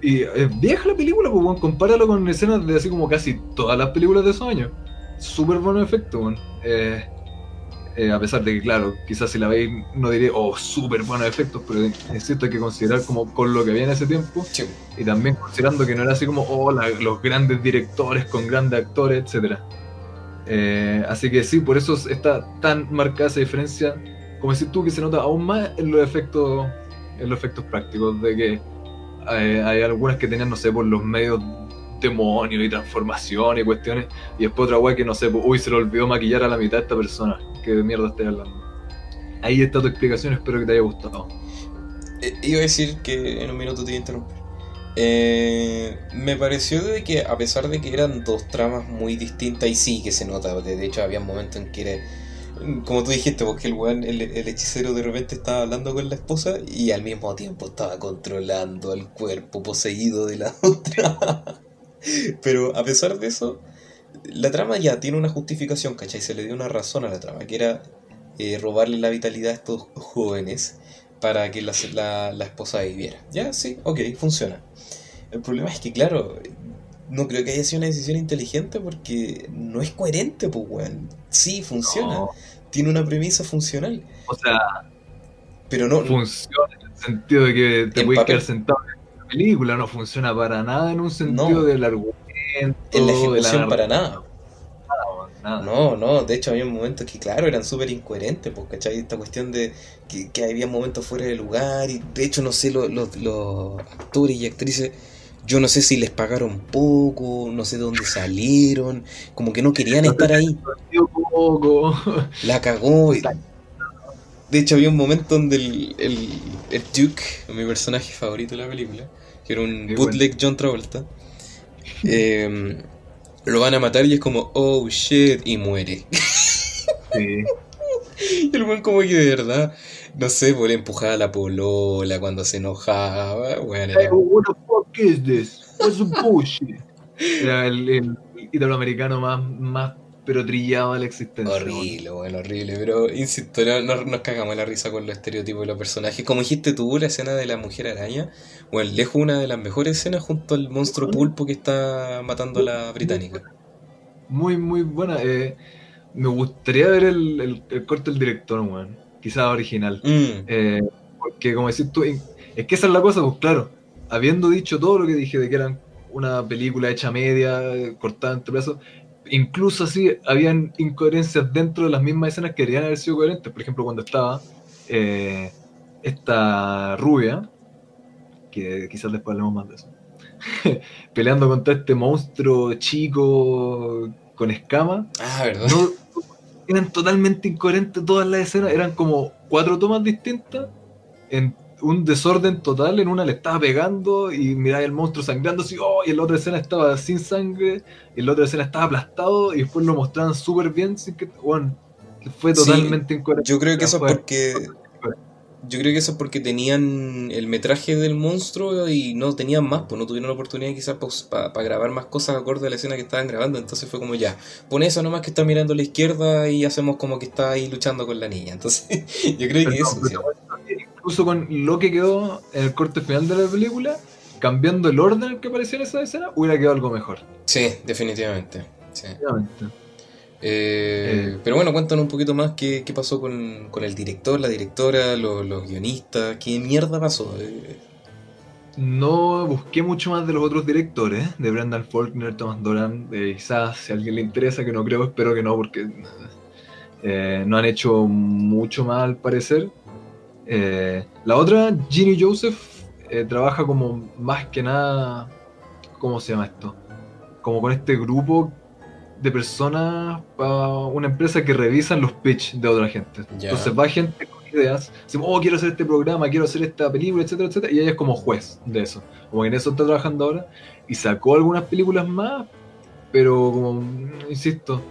Y es vieja la película, pues. Compáralo con escenas de así como casi todas las películas de esos años. Súper buenos efectos, weón. Eh, eh, a pesar de que, claro, quizás si la veis no diré, oh, súper buenos efectos, pero es cierto hay que considerar como con lo que había en ese tiempo Sí. y también considerando que no era así como, oh, la- los grandes directores con grandes actores, etcétera. Eh, así que sí, por eso está tan marcada esa diferencia, como decís tú, que se nota aún más en los efectos, en los efectos prácticos, de que eh, hay algunas que tenían, no sé, por los medios demonios y transformación y cuestiones, y después otra wea que no sé, pues, uy, se le olvidó maquillar a la mitad de esta persona, que de mierda estoy hablando. Ahí está tu explicación, espero que te haya gustado. Eh, iba a decir que en un minuto te iba a interrumpir. Eh, me pareció de que a pesar de que eran dos tramas muy distintas y sí que se nota, de hecho había momentos en que era, como tú dijiste, porque el el, hechicero de repente estaba hablando con la esposa y al mismo tiempo estaba controlando el cuerpo poseído de la otra. Pero a pesar de eso, la trama ya tiene una justificación, ¿cachai? Se le dio una razón a la trama, que era eh, robarle la vitalidad a estos jóvenes para que la, la, la esposa viviera. Ya, sí, ok, funciona. El problema es que, claro, no creo que haya sido una decisión inteligente porque no es coherente, pues, weón. Sí, funciona. No, Tiene una premisa funcional. o sea, Pero no. funciona en el sentido de que te puedes papel. quedar sentado en la película, no funciona para nada en un sentido No. del argumento, En la ejecución para nada. nada. No, no, de hecho había momentos que, claro, eran súper incoherentes, pues, ¿cachai? Esta cuestión de que, que había momentos fuera de lugar y de hecho no sé, los, los, los actores y actrices, yo no sé si les pagaron poco, no sé de dónde salieron, como que no querían estar ahí, la cagó. De hecho había un momento donde el, el, el Duke, mi personaje favorito de la película, que era un bootleg John Travolta, eh, lo van a matar y es como, oh shit, y muere. Sí. Y el weón como que de verdad, no sé, pues le empujaba a la polola cuando se enojaba, Hey, era... what the fuck is this? What's bullshit? Era el, el italoamericano más, más pero trillado de la existencia. Horrible, weón, horrible, pero insisto, no, no- nos cagamos la risa con los estereotipos de los personajes. Como dijiste tú, la escena de la mujer araña, bueno, lejos una de las mejores escenas junto al monstruo pulpo que está matando a la británica. Muy, muy buena. eh, me gustaría ver el, el, el corte del director, weón. Quizás original. Mm, Eh, porque como decís tú, es que esa es la cosa, pues claro, habiendo dicho todo lo que dije de que eran una película hecha media, cortada entre pedazos, incluso así habían incoherencias dentro de las mismas escenas que deberían haber sido coherentes. Por ejemplo, cuando estaba eh, esta rubia, que quizás después hablemos más de eso, peleando contra este monstruo chico con escamas, Ah, ¿verdad? no, eran totalmente incoherentes todas las escenas, eran como cuatro tomas distintas, en un desorden total, en una le estaba pegando y miraba el monstruo sangrando así, oh, y en la otra escena estaba sin sangre, y en la otra escena estaba aplastado, y después lo mostraban súper bien, sin que, bueno, fue Sí, totalmente incoherente. Yo creo que eso es porque. Yo creo que eso es porque tenían el metraje del monstruo y no tenían más, pues no tuvieron la oportunidad quizás para grabar más cosas acorde a la escena que estaban grabando. Entonces fue como ya, pon eso nomás que está mirando a la izquierda y hacemos como que está ahí luchando con la niña. Entonces, yo creo que eso. sí. incluso con lo que quedó en el corte final de la película, cambiando el orden en el que aparecía en esa escena, hubiera quedado algo mejor. Sí, definitivamente. sí. Obviamente. Eh, Eh. pero bueno, cuéntanos un poquito más qué, qué pasó con, con el director, la directora, los, los guionistas, qué mierda pasó. Eh, No busqué mucho más de los otros directores, de Brendan Faulkner, Thomas Doran, eh, quizás si a alguien le interesa, que no creo, espero que no, porque no han hecho mucho más al parecer. Eh, la otra, Ginny Joseph, trabaja como más que nada, ¿cómo se llama esto? Como con este grupo de personas para una empresa que revisan los pitch de otra gente. Entonces va gente con ideas, dice, oh, quiero hacer este programa, quiero hacer esta película, etcétera, etcétera, y ella es como juez de eso. Como que en eso está trabajando ahora. Y sacó algunas películas más, pero como, mm, insisto,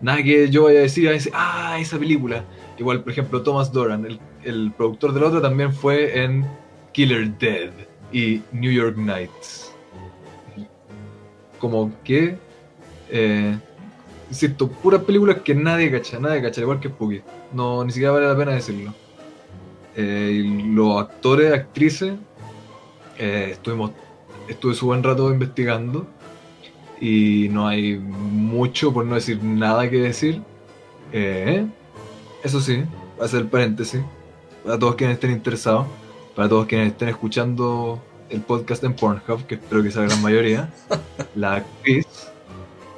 nada que yo vaya a decir, a decir, ah, esa película. Igual, por ejemplo, Thomas Doran, el, el productor de la otra, también fue en Killer Dead y New York Nights. Como que, eh, insisto, puras películas que nadie cacha, nadie cacha, igual que Spooky. No, ni siquiera vale la pena decirlo. Eh, y los actores, actrices, eh, estuvimos, estuve su buen rato investigando y no hay mucho, por no decir nada que decir. Eh, eso sí, va a ser el paréntesis, para todos quienes estén interesados, para todos quienes estén escuchando el podcast en Pornhub, que espero que sea la gran mayoría, la actriz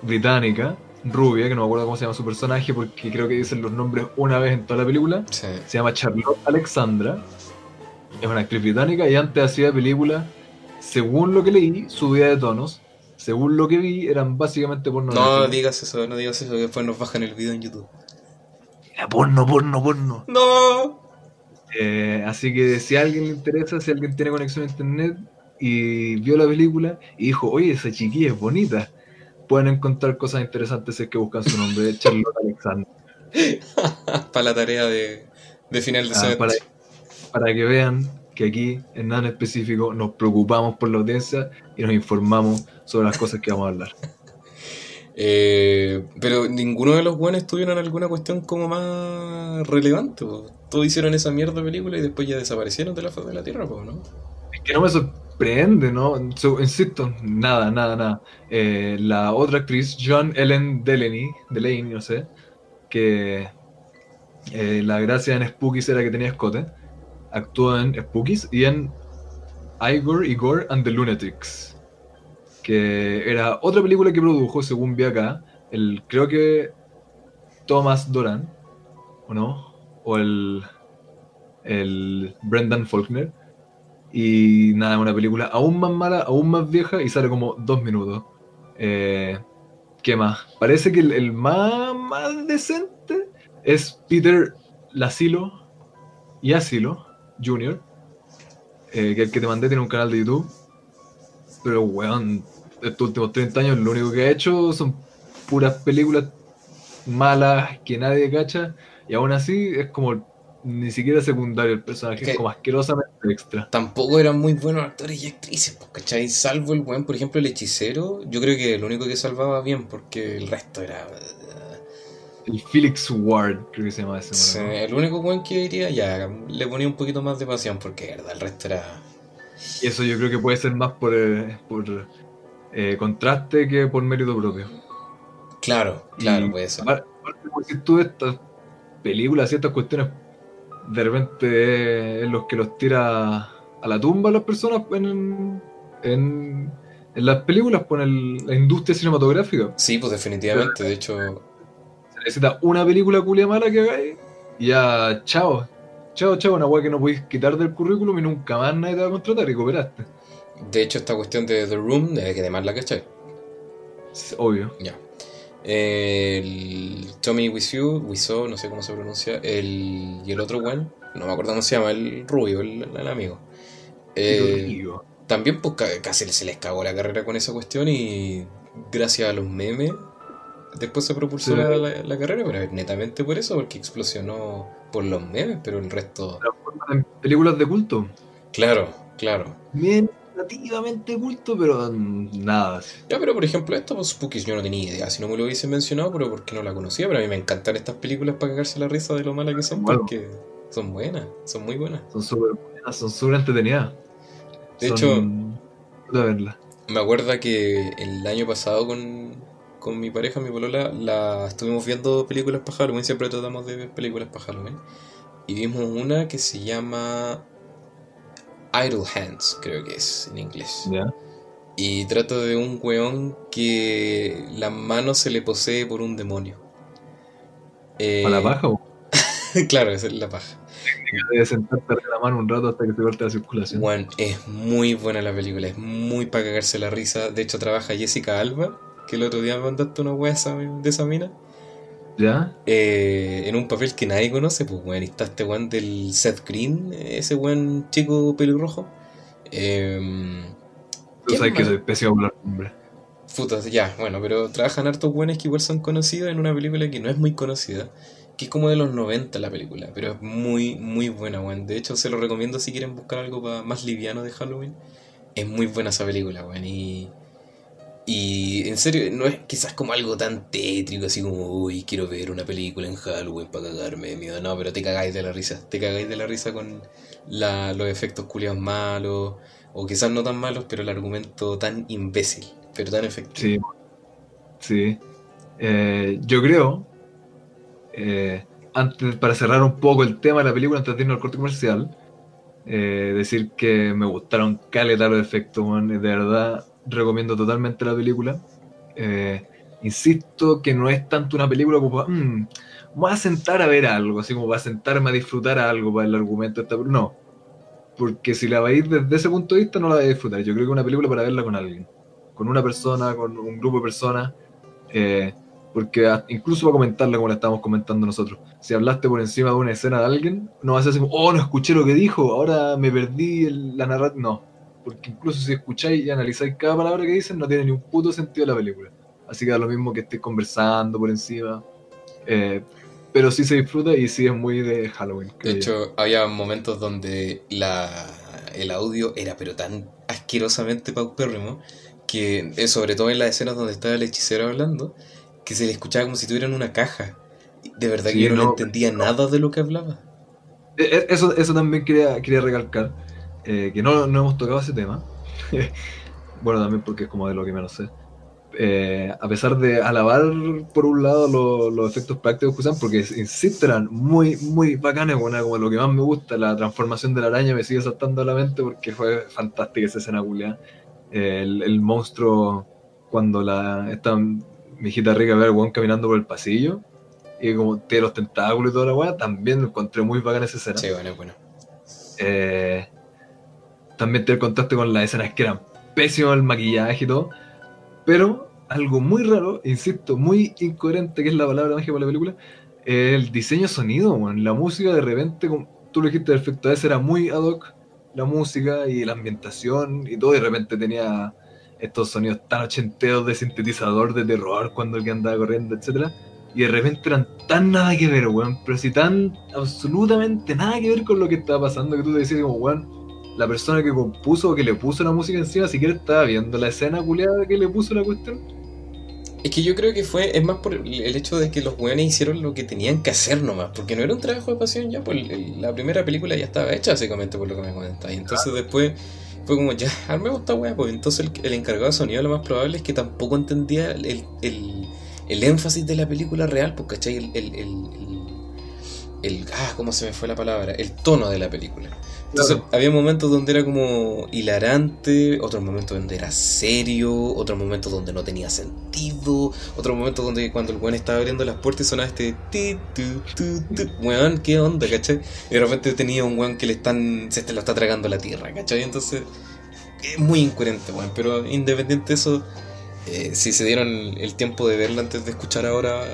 británica, rubia, que no me acuerdo cómo se llama su personaje, porque creo que dicen los nombres una vez en toda la película, sí. se llama Charlotte Alexandra, es una actriz británica y antes hacía películas, según lo que leí, subida de tonos, según lo que vi, eran básicamente porno. No digas eso, no digas eso, que después nos bajan el video en YouTube. Era porno, porno, porno. ¡No! Eh, así que si a alguien le interesa, si alguien tiene conexión a internet y vio la película y dijo, oye, esa chiquilla es bonita, pueden encontrar cosas interesantes si es que buscan su nombre, Charlotte Alexandra, Para la tarea de, de final de Ah, semestre. para, para que vean que aquí, en nada en específico, nos preocupamos por la audiencia y nos informamos sobre las cosas que vamos a hablar. Eh, pero ninguno de los buenos tuvieron alguna cuestión como más relevante. po. Todos hicieron esa mierda de película y después ya desaparecieron de la faz de la tierra, po, ¿no? Es que no me sorprende, ¿no? So- insisto, nada, nada, nada. Eh, la otra actriz, John Ellen Delaney, Delaney, no sé, que eh, la gracia en Spookies era que tenía escote, actuó en Spookies y en Igor, Igor and the Lunatics, que era otra película que produjo, según vi acá, el, creo que Thomas Doran, ¿o no? O el, el Brendan Faulkner. Y nada, una película aún más mala, aún más vieja y sale como dos minutos. Eh, ¿Qué más? Parece que el, más decente es Peter Lasilo y Asilo Jr., eh, que el que te mandé tiene un canal de YouTube. Pero, weón, estos últimos 30 años lo único que ha hecho son puras películas malas que nadie cacha. Y aún así es como ni siquiera secundario el personaje, como asquerosamente extra. Tampoco eran muy buenos actores y actrices, pues, ¿cachai? Salvo el buen, por ejemplo, el hechicero. Yo creo que el único que salvaba bien, porque el resto era. El Felix Ward, creo que se llama ese. Sí, el único buen que diría, ya, le ponía un poquito más de pasión, porque verdad, el resto era. Y eso yo creo que puede ser más por, eh, por eh, contraste que por mérito propio. Claro, claro, Y puede ser. apar- aparte, si tú estas películas y estas cuestiones, de repente es los que los tira a la tumba a las personas en, en, en las películas, con el, la industria cinematográfica. Sí, pues definitivamente, de hecho, Se necesita una película culia mala que hagáis y ya, chao. Chao, chao, una weá que no podéis quitar del currículum y nunca más nadie te va a contratar y cooperaste. de hecho esta cuestión de The Room, que además la cachai. Obvio. Ya. El Tommy Wiseau, Wiseau, no sé cómo se pronuncia, el, y el otro weón, no me acuerdo cómo se llama, el rubio, el, el amigo. Eh, también pues ca- casi se les cagó la carrera con esa cuestión y gracias a los memes después se propulsó Sí. la, la- la carrera, pero netamente por eso, porque explosionó por los memes, pero el resto... películas de culto. Claro, claro. Bien relativamente culto, pero nada. Ya, pero por ejemplo, esta pues, Spookies yo no tenía idea, si no me lo hubiesen mencionado, pero porque no la conocía, pero a mí me encantan estas películas para cagarse la risa de lo malas que son, Bueno. porque son buenas, son muy buenas. Son súper buenas, son súper entretenidas. De Son- hecho- de verla. Me acuerdo que el año pasado con, con mi pareja, mi polola, la estuvimos viendo películas para Halloween, siempre tratamos de ver películas para Halloween. Y vimos una que se llama Idle Hands, creo que es en inglés. Y trata de un weón que la mano se le posee por un demonio. Eh, ¿A la paja o claro, esa es la paja. debes sentarte la mano un rato hasta que se corte la circulación? Bueno, es muy buena la película, es muy para cagarse la risa. De hecho, trabaja Jessica Alba, que el otro día me mandaste una wea de esa mina. ¿Ya? eh, en un papel que nadie conoce, pues weón, está este weón del Seth Green, ese weón chico pelirrojo. Eh, Tú ¿Qué sabes que soy pésimo con los nombres. puta, ya, bueno, pero trabajan hartos weones que igual son conocidos en una película que no es muy conocida, que es como de los 90 la película, pero es muy, muy buena, weón. De hecho, se lo recomiendo si quieren buscar algo más liviano de Halloween. Es muy buena esa película, weón, y... Y en serio, no es quizás como algo tan tétrico, así como, uy, quiero ver una película en Halloween para cagarme de miedo. No, pero te cagáis de la risa. Te cagáis de la risa con la- los efectos culiados malos, o quizás no tan malos, pero el argumento tan imbécil, pero tan efectivo. Sí. Sí. Eh, yo creo, eh, antes, para cerrar un poco el tema de la película, antes de irnos al corte comercial, eh, decir que me gustaron caleta los efectos, man, de verdad recomiendo totalmente la película. Eh, insisto que no es tanto una película como para, "Mm, voy a sentar a ver algo, así como para sentarme a disfrutar algo para el argumento de esta película. No, porque si la veis desde ese punto de vista no la vais a disfrutar. Yo creo que es una película para verla con alguien, con una persona, con un grupo de personas. eh, porque incluso para comentarla como la estábamos comentando nosotros. Si hablaste por encima de una escena de alguien, no vas a decir, oh, no escuché lo que dijo, ahora me perdí el- la narrativa. No, porque incluso si escucháis y analizáis cada palabra que dicen, no tiene ni un puto sentido la película. Así que da lo mismo que estés conversando por encima. eh, pero sí se disfruta y sí es muy de Halloween. De hecho, había momentos donde la, el audio era pero tan asquerosamente paupérrimo que, eh, sobre todo en las escenas donde estaba el hechicero hablando, que se le escuchaba como si tuviera en una caja. De verdad Sí, que yo no, no, entendía nada de lo que hablaba. Eh, eh, Eso, eso también quería, quería recalcar, eh, que no, no hemos tocado ese tema. bueno, también porque es como de lo que menos sé. Eh, a pesar de alabar, por un lado, lo- los efectos prácticos que usan, porque insisto, eran muy, muy bacanes, bueno, como lo que más me gusta, la transformación de la araña me sigue saltando a la mente porque fue fantástica esa escena, culiá. El, el monstruo, cuando la, esta mijita rica ve al weón caminando por el pasillo, y como tiene los tentáculos y toda la weá, también lo encontré muy bacana esa escena. Sí, bueno, bueno. Eh, también tiene el contraste con las escenas que eran pésimos el maquillaje y todo. Pero algo muy raro, insisto, muy incoherente, que es la palabra mágica para la película, el diseño sonido, weón. La música de repente, como tú lo dijiste perfecto, a veces era muy ad hoc, la música y la ambientación y todo, y de repente tenía estos sonidos tan ochenteos de sintetizador de terror cuando el que andaba corriendo, etcétera Y de repente eran tan nada que ver, weón, pero si tan absolutamente nada que ver con lo que estaba pasando que tú te decías como, weón, la persona que compuso o que le puso la música encima siquiera estaba viendo la escena culiada que le puso la cuestión. Es que yo creo que fue, es más por el hecho de que los weones hicieron lo que tenían que hacer nomás, porque no era un trabajo de pasión ya, pues la primera película ya estaba hecha básicamente por lo que me comentas. Y entonces después fue como, ya, armemos esta weá, pues entonces el, el encargado de sonido lo más probable es que tampoco entendía el, el- el énfasis de la película real, pues, ¿cachai? El, el, ah, ¿cómo se me fue la palabra? El tono de la película. Entonces, había momentos donde era como hilarante, otros momentos donde era serio, otros momentos donde no tenía sentido, otros momentos donde cuando el weón estaba abriendo las puertas sonaba este ti, tu, tu, tu, weón, ¿qué onda, cachai? Y de repente tenía un weón que le están, se te lo está tragando la tierra, cachai? Entonces, es muy incoherente, weón, pero independiente de eso, eh, si se dieron el tiempo de verla antes de escuchar ahora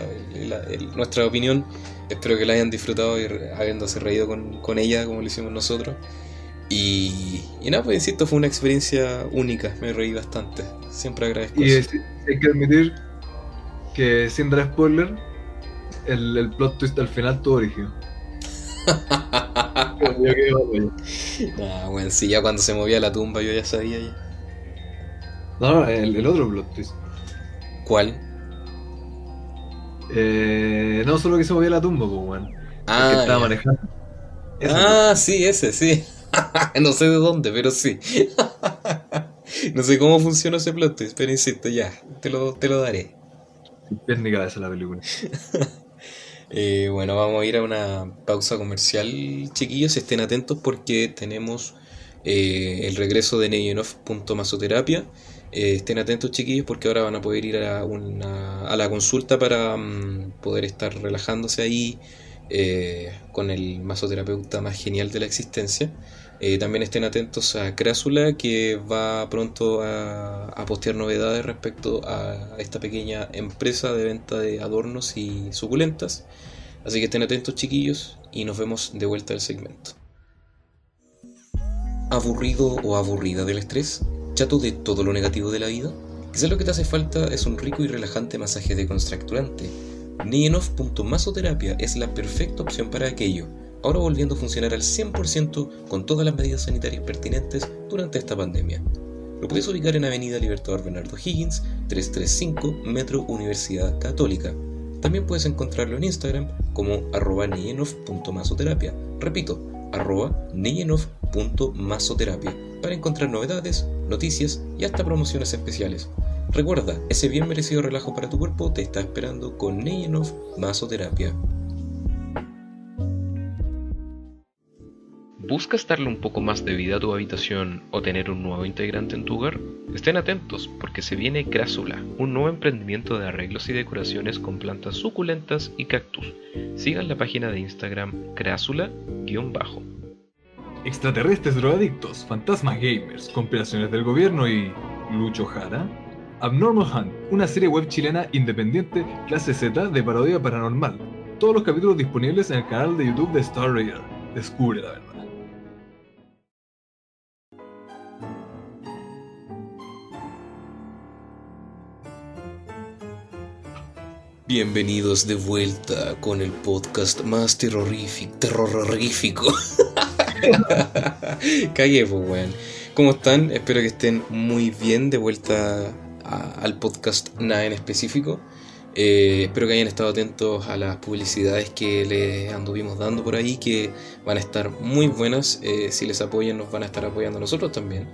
nuestra opinión, espero que la hayan disfrutado y habiéndose reído con, ella como lo hicimos nosotros. Y, y, nada, pues insisto, fue una experiencia única, me reí bastante. Siempre agradezco. Y hay que admitir que sin dar spoiler, el, plot twist al final tuvo origen. ah, bueno, sí, ya cuando se movía la tumba yo ya sabía ya. No, el, el otro plot twist. ¿Cuál? Eh, no, solo que se movía la tumba, pues, weón. Ah, que estaba manejando. ah, sí, ese, sí. no sé de dónde, pero sí. no sé cómo funciona ese plot twist, pero insisto, ya, te lo, te lo daré. Técnica esa la película. eh, bueno, vamos a ir a una pausa comercial, chiquillos. Estén atentos porque tenemos eh, el regreso de Neyenov.masoterapia. Eh, estén atentos chiquillos porque ahora van a poder ir a, una, a la consulta para mm, poder estar relajándose ahí eh, con el masoterapeuta más genial de la existencia. Eh, también estén atentos a Crásula que va pronto a, a, postear novedades respecto a esta pequeña empresa de venta de adornos y suculentas. Así que estén atentos chiquillos y nos vemos de vuelta al segmento. ¿Aburrido o aburrida del estrés? Chato de todo lo negativo de la vida? Quizás lo que te hace falta es un rico y relajante masaje decontracturante. Nienov.masoterapia es la perfecta opción para aquello, ahora volviendo a funcionar al 100% con todas las medidas sanitarias pertinentes durante esta pandemia. Lo puedes ubicar en Avenida Libertador Bernardo Higgins, 335 Metro Universidad Católica. También puedes encontrarlo en Instagram como arroba. Repito, arroba para encontrar novedades, noticias y hasta promociones especiales. Recuerda, ese bien merecido relajo para tu cuerpo te está esperando con Neyenov Masoterapia. ¿Buscas darle un poco más de vida a tu habitación o tener un nuevo integrante en tu hogar? Estén atentos porque se viene Crásula, un nuevo emprendimiento de arreglos y decoraciones con plantas suculentas y cactus. Sigan la página de Instagram crásula-bajo. Extraterrestres drogadictos, fantasmas gamers, compilaciones del gobierno y. Lucho Jara. Abnormal Hunt, una serie web chilena independiente, clase Z de parodia paranormal. Todos los capítulos disponibles en el canal de YouTube de Star Raider. Descubre la verdad. Bienvenidos de vuelta con el podcast más terrorífico. Terrorífico. Cagué, pues, weón. ¿Cómo están? Espero que estén muy bien de vuelta al podcast Nada en específico. Eh, espero que hayan estado atentos a las publicidades que les anduvimos dando por ahí, que van a estar muy buenas. Eh, si les apoyan, nos van a estar apoyando a nosotros también.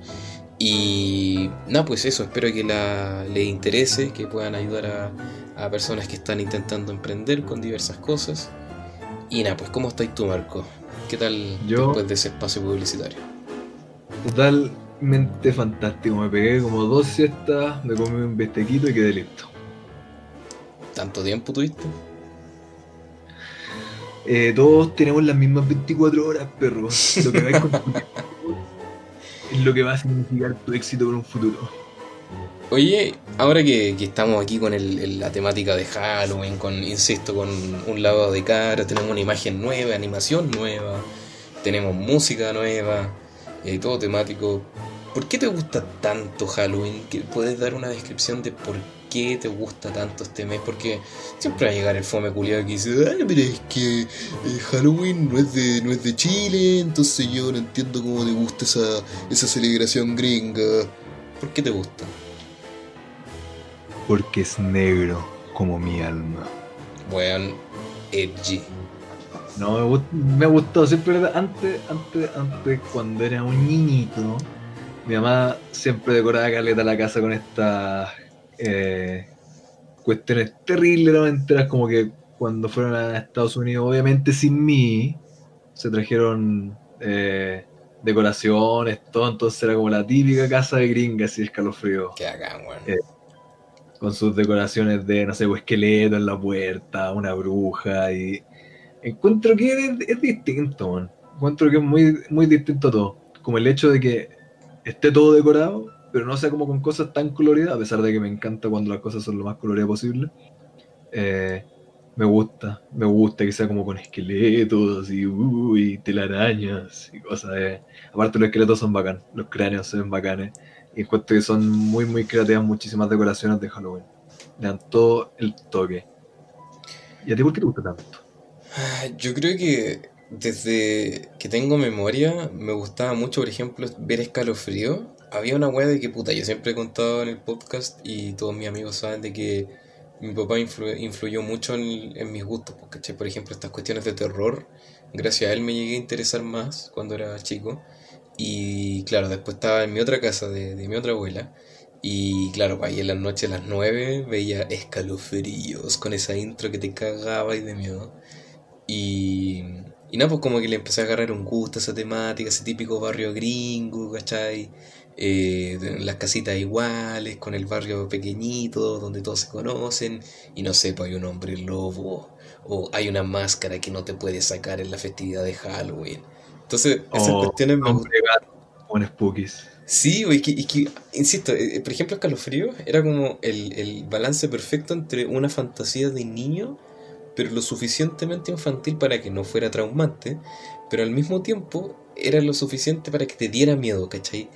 Y nada, pues eso, espero que les interese, que puedan ayudar a, a personas que están intentando emprender con diversas cosas. Y nada, pues ¿cómo estáis tú, Marco? ¿Qué tal después de ese espacio publicitario? Totalmente fantástico. Me pegué como dos siestas, me comí un bestequito y quedé listo. ¿Tanto tiempo tuviste? Eh, todos tenemos las mismas 24 horas, perro. Lo que vais es lo que va a significar tu éxito en un futuro. Oye, ahora que, estamos aquí con la temática de Halloween, con, insisto, con un lavado de cara, tenemos una imagen nueva, animación nueva, tenemos música nueva, eh, todo temático. ¿Por qué te gusta tanto Halloween? ¿Puedes dar una descripción de por qué te gusta tanto este mes? Porque siempre va a llegar el fome culiado que dice, ay, pero es que eh, Halloween no es, de, no es de Chile, entonces yo no entiendo cómo te gusta esa, esa celebración gringa. ¿Por qué te gusta? Porque es negro como mi alma. Weón, edgy. No, me, gustó, siempre antes, antes, antes, cuando era un niñito, mi mamá siempre decoraba caleta la casa con estas, eh, cuestiones terriblemente como que cuando fueron a Estados Unidos, obviamente sin mí, se trajeron eh, decoraciones, todo, entonces era como la típica casa de gringas y escalofrío. Acá, weón. Eh, con sus decoraciones de, no sé, un esqueleto en la puerta, una bruja y encuentro que es, distinto, man. encuentro que es muy, muy distinto todo, como el hecho de que esté todo decorado, pero no sea como con cosas tan coloridas, a pesar de que me encanta cuando las cosas son lo más coloridas posible. Eh, me gusta, me gusta que sea como con esqueletos y, uy, telarañas y cosas. De... Aparte los esqueletos son bacán, los cráneos ven bacanes. Y encuentro que son muy, muy creativas muchísimas decoraciones de Halloween. Le dan todo el toque. ¿Y a ti por qué te gusta tanto? Yo creo que desde que tengo memoria me gustaba mucho, por ejemplo, ver escalofrío. Había una wea de que puta, yo siempre he contado en el podcast y todos mis amigos saben de que mi papá influyó mucho en, mis gustos, porque, por ejemplo, estas cuestiones de terror, gracias a él me llegué a interesar más cuando era chico. Y claro, después estaba en mi otra casa de, mi otra abuela. Y claro, ahí en la noche a las 9 veía escalofríos con esa intro que te cagaba y de miedo. Y, y nada, pues como que le empecé a agarrar un gusto a esa temática, ese típico barrio gringo, ¿cachai? Eh, las casitas iguales, con el barrio pequeñito, donde todos se conocen, y no sé, pues hay un hombre lobo, o hay una máscara que no te puedes sacar en la festividad de Halloween. Entonces, esas cuestiones me gustan. spookies. Sí, y que, insisto, eh, por ejemplo, Escalofrío era como el, el balance perfecto entre una fantasía de niño, pero lo suficientemente infantil para que no fuera traumante, pero al mismo tiempo era lo suficiente para que te diera miedo, ¿cachai?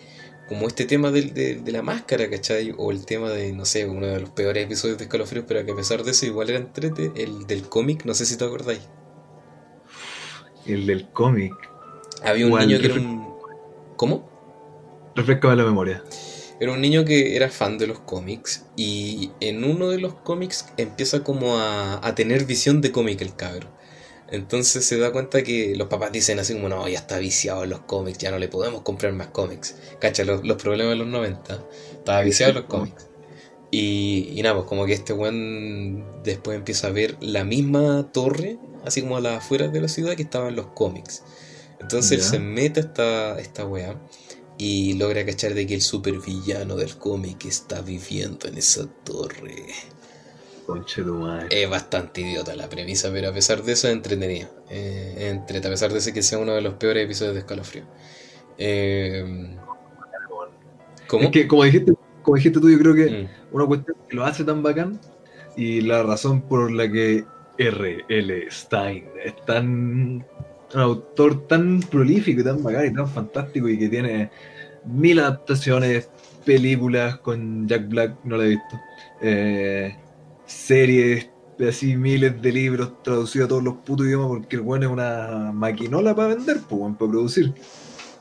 como este tema de, de, la máscara, ¿cachai? O el tema de, no sé, uno de los peores episodios de Escalofríos, pero que a pesar de eso igual era entrete, el del cómic, no sé si te acordáis. El del cómic. Había un niño que era un... ¿Cómo? Refrescame la memoria. Era un niño que era fan de los cómics y en uno de los cómics empieza como a, a tener visión de cómic el cabro. Entonces se da cuenta que los papás dicen así como, no, ya está viciado en los cómics, ya no le podemos comprar más cómics. Cacha, los, problemas de los 90, estaba viciado en los cómics. Y, y nada, pues como que este weón después empieza a ver la misma torre, así como a las afueras de la ciudad que estaba en los cómics. Entonces él se mete a esta, esta wea y logra cachar de que el supervillano del cómic está viviendo en esa torre. Es bastante idiota la premisa, pero a pesar de eso es entretenido. Eh, a pesar de que sea uno de los peores episodios de Escalofrío. Eh, ¿Cómo? Es que, como dijiste, como dijiste tú, yo creo que mm. una cuestión que lo hace tan bacán y la razón por la que R.L. Stein es tan. Un autor tan prolífico y tan bacán y tan fantástico y que tiene mil adaptaciones, películas con Jack Black, no la he visto. Eh, series, así miles de libros traducidos a todos los putos idiomas porque el bueno es una maquinola para vender, pues, para producir.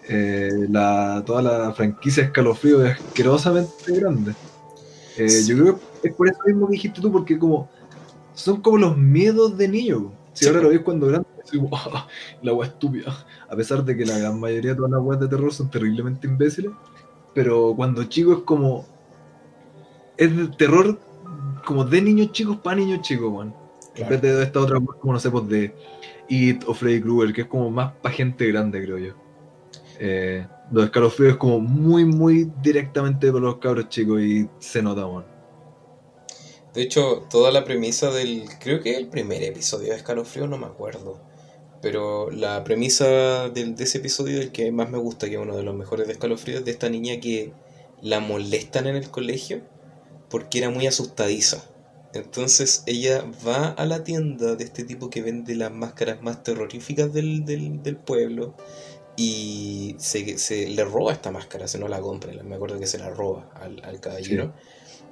Eh, la, toda la franquicia Escalofrío es asquerosamente grande. Eh, yo creo que es por eso mismo que dijiste tú, porque como son como los miedos de niño. Si ahora lo ves cuando grande, la agua estúpida. A pesar de que la gran mayoría de todas las weas de terror son terriblemente imbéciles, pero cuando chico es como. Es de terror como de niños chicos para niños chicos, weón. En vez de esta otra, como no sé, pues de It o Freddy Krueger, que es como más para gente grande, creo yo. Eh, los escalofríos es como muy, muy directamente para los cabros chicos y se nota, weón. De hecho, toda la premisa del. Creo que el primer episodio de Escalofrío, no me acuerdo. Pero la premisa de ese episodio, el que más me gusta, que es uno de los mejores de Escalofrío, es de esta niña que la molestan en el colegio porque era muy asustadiza. Entonces ella va a la tienda de este tipo que vende las máscaras más terroríficas del, pueblo y se, le roba esta máscara, se no la compra, me acuerdo que se la roba al, caballero.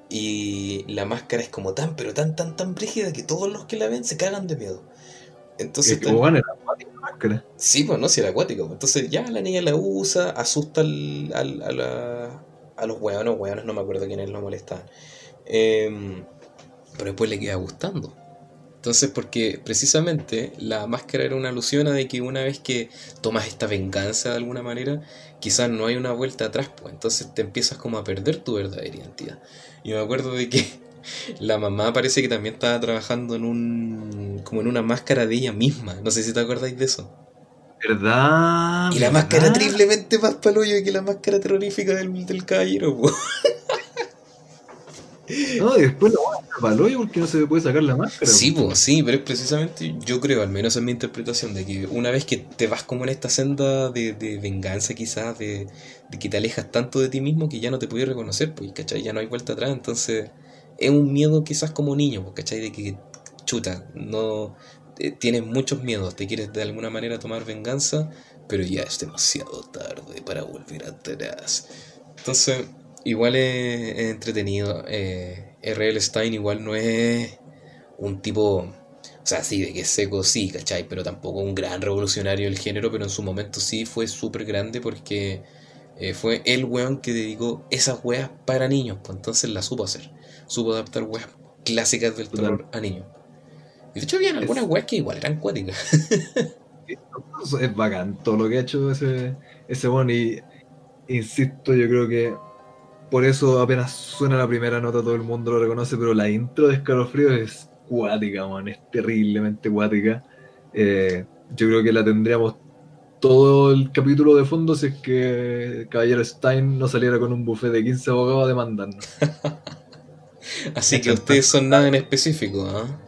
Y la máscara es como tan, pero tan, tan, tan brígida que todos los que la ven se cagan de miedo. Entonces, ¿Cómo van? ¿Era acuática la máscara? Sí, pues no, si era acuático. Entonces ya la niña la usa, asusta al, al, a, la, a los hueones, hueones, no me acuerdo quiénes lo molestaban. Em, pero después le queda gustando. Entonces, porque precisamente la máscara era una alusión a de que una vez que tomas esta venganza de alguna manera, quizás no hay una vuelta atrás, pues entonces te empiezas como a perder tu verdadera identidad. Y me acuerdo de que La mamá parece que también estaba trabajando en un. como en una máscara de ella misma. No sé si te acordáis de eso. ¿Verdad? Y la máscara triplemente más paloyo que la máscara terrorífica del, del caballero, po. No, y después la van a paloyo porque no se puede sacar la máscara. Sí, pues sí, pero es precisamente, yo creo, al menos en mi interpretación, de que una vez que te vas como en esta senda de, de venganza quizás, de, de, que te alejas tanto de ti mismo que ya no te puedes reconocer, pues, ¿cachai? Ya no hay vuelta atrás, entonces es un miedo quizás como niño, pues, ¿cachai? De que, chuta, no... Eh, tienes muchos miedos, te quieres de alguna manera tomar venganza, pero ya es demasiado tarde para volver atrás. Entonces, igual es, entretenido. Eh, R.L. Stein igual no es un tipo, o sea, sí, de que seco, sí, ¿cachai? Pero tampoco un gran revolucionario del género, pero en su momento sí fue súper grande porque eh, fue el weón que dedicó esas weas para niños, pues entonces la supo hacer. Supo adaptar weas clásicas del terror a niños. Y de hecho habían algunas weas que igual eran cuáticas. es bacán todo lo que ha hecho ese, ese weón y insisto, yo creo que por eso apenas suena la primera nota todo el mundo lo reconoce, pero la intro de Escalofrío es cuática, man, es terriblemente cuática. Eh, yo creo que la tendríamos todo el capítulo de fondo si es que Caballero Stein no saliera con un buffet de 15 abogados a demandarnos. Así que ustedes son nada en específico, ¿ah?